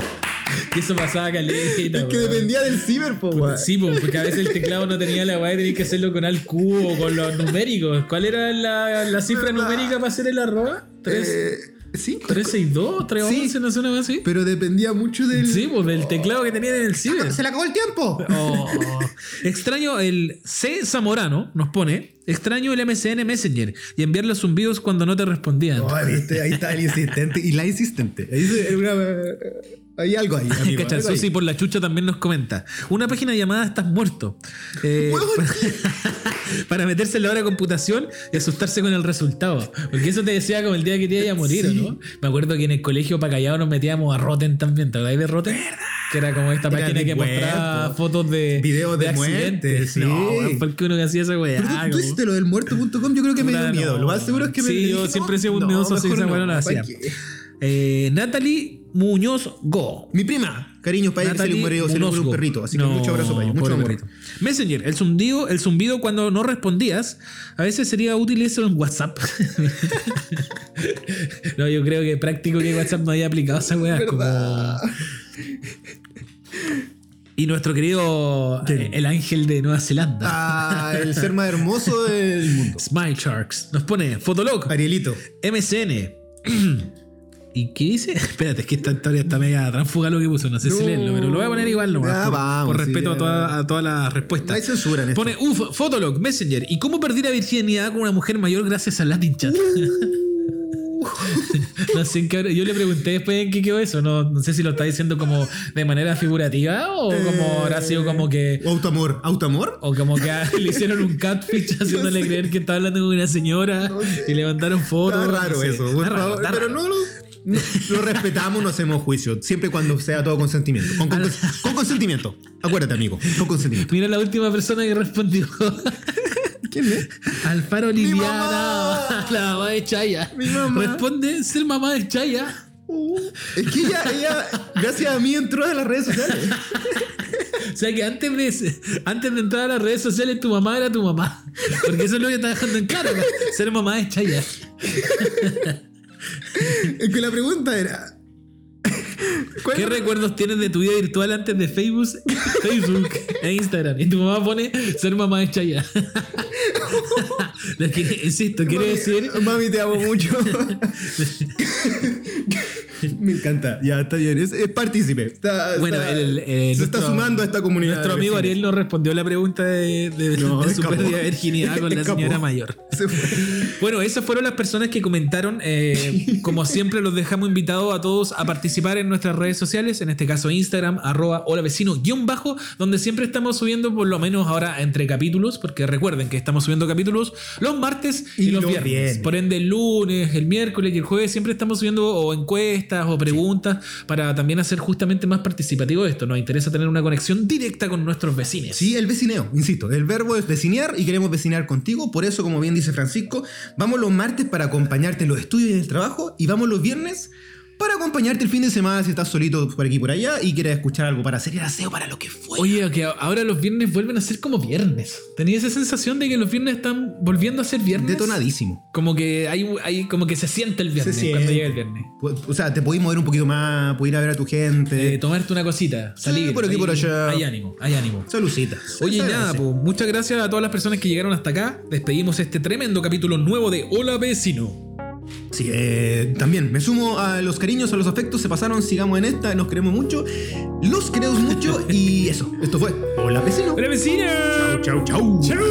que eso pasaba caleta. Es que dependía del ciber, po, weón. Sí, po, porque a veces el teclado no tenía la weá y tenías que hacerlo con al cubo o con los numéricos. ¿Cuál era la, la cifra ¿Verdad? numérica para hacer el arroba? ¿Tres- Eh, sí, 362, 311, Sí. no sé, una así. pero dependía mucho del. Sí, pues del teclado que tenían en el ciber. ¡Se le acabó el tiempo! Oh. Extraño el C. Zamorano nos pone. Extraño el MSN Messenger y enviar los zumbidos cuando no te respondían. Viste, ahí está el insistente y la insistente. Ahí se- una- hay algo ahí, amigo. Cacha, algo ahí. Susi por la chucha también nos comenta. Una página llamada Estás muerto. Eh, para meterse en la hora de computación y asustarse con el resultado. Porque eso te decía como el día que te iba a morir, Sí. ¿no? Me acuerdo que en el colegio para callado nos metíamos a Rotten también. ¿Te acordáis de Rotten? Que era como esta Era página de que web, mostraba fotos de, Videos de accidentes. muerte, sí. No, weón, ¿por qué uno que hacía esa weá? Pero tú, hiciste lo del muerto.com, yo creo que me dio miedo. no. Lo más seguro es que me Sí, dije, yo no, siempre he sido un miedoso, así que esa weá no la ¿para hacía. Eh, Natalie Muñoz Go. Mi prima, cariño, para ella se le Natalie murió, se le murió un perrito. Así que No, mucho abrazo para ella, mucho amor. perrito. Messenger, el zumbido, el zumbido cuando no respondías, a veces sería útil eso en WhatsApp. no, yo creo que práctico que WhatsApp no haya aplicado esa weá. Y nuestro querido eh, el ángel de Nueva Zelanda, Ah, el ser más hermoso del mundo. Smile Sharks, nos pone Fotolog, Arielito. MSN. ¿Y qué dice? Espérate, es que esta historia está media transfuga lo que puso, no sé si No. leerlo, pero lo voy a poner igual nomás, Ya, por, vamos, por respeto a, toda- a todas las No respuestas. hay censura en. Pone, uff, Fotolog, Messenger. ¿Y cómo perdí la virginidad con una mujer mayor gracias al Latin Chat? no sé en qué. Yo le pregunté después en qué quedó eso. No, no sé si lo está diciendo como de manera figurativa o como habrá sido como que. O Autoamor. ¿Autoamor? O como que le hicieron un catfish haciéndole sé. creer que estaba hablando con una señora No sé. y levantaron fotos. Está raro no sé. eso. Está por raro, está pero no lo, no- lo respetamos, no hacemos juicio. Siempre cuando sea todo consentimiento. Con, con- con consentimiento. Acuérdate, amigo. Con consentimiento. Mira la última persona que respondió. ¿Quién es? Alfaro Liliana, la mamá de Chaya. Mi mamá. Responde ser mamá de Chaya. Uh, es que ella, ella, gracias a mí, entró a las redes sociales. O sea que antes de, antes de entrar a las redes sociales, tu mamá era tu mamá. Porque eso es lo que está dejando en claro. Ser mamá es chaya. Es que la pregunta era. ¿cuál ¿Qué era- recuerdos tienes de tu vida virtual antes de Facebook, Facebook e Instagram? Y tu mamá pone ser mamá es chaya. Lo que- insisto, quiere decir Mami, te amo mucho. Encanta. Ya, está bien. Es, es partícipe. Está- Bueno, está- el, eh, se está nuestro- sumando a esta comunidad. Nuestro amigo. Ariel nos respondió la pregunta de, de, No, de su pérdida de virginidad con la señora mayor. Se fue. Bueno, esas fueron las personas que comentaron. eh, como siempre, los dejamos invitados a todos a participar en nuestras redes sociales, en este caso Instagram, arroba hola vecino guion bajo, donde siempre estamos subiendo por lo menos ahora entre capítulos, porque recuerden que estamos subiendo capítulos los martes y, Y los los viernes. viernes. Por ende, el lunes, el miércoles y el jueves siempre estamos subiendo o encuestas o preguntas para también hacer justamente más participativo esto. Nos interesa tener una conexión directa con nuestros vecinos. Sí, el vecineo, insisto. El verbo es vecinear y queremos vecinear contigo. Por eso, como bien dice Francisco, vamos los martes para acompañarte en los estudios y en el trabajo. Y vamos los viernes para acompañarte el fin de semana si estás solito por aquí y por allá y quieres escuchar algo para hacer el aseo para lo que fue. Oye, que ahora los viernes vuelven a ser como viernes. Tenía esa sensación de que los viernes están volviendo a ser viernes. Detonadísimo. Como que hay, hay como que se siente el viernes Se cuando llega el viernes. O sea, te podéis mover un poquito más, puedes ir a ver a tu gente. Eh, tomarte una cosita, salir. por aquí, hay- por allá. Hay ánimo, hay ánimo. Salucita. Oye, nada, pues muchas gracias a todas las personas que llegaron hasta acá. Despedimos este tremendo capítulo nuevo de Hola Vecino. Sí, eh, también me sumo a los cariños, a los afectos, se pasaron, sigamos en esta, nos queremos mucho, los queremos mucho y eso, esto fue Hola vecino. ¡Hola Vecino! Chau, chau, chau. ¡Chau!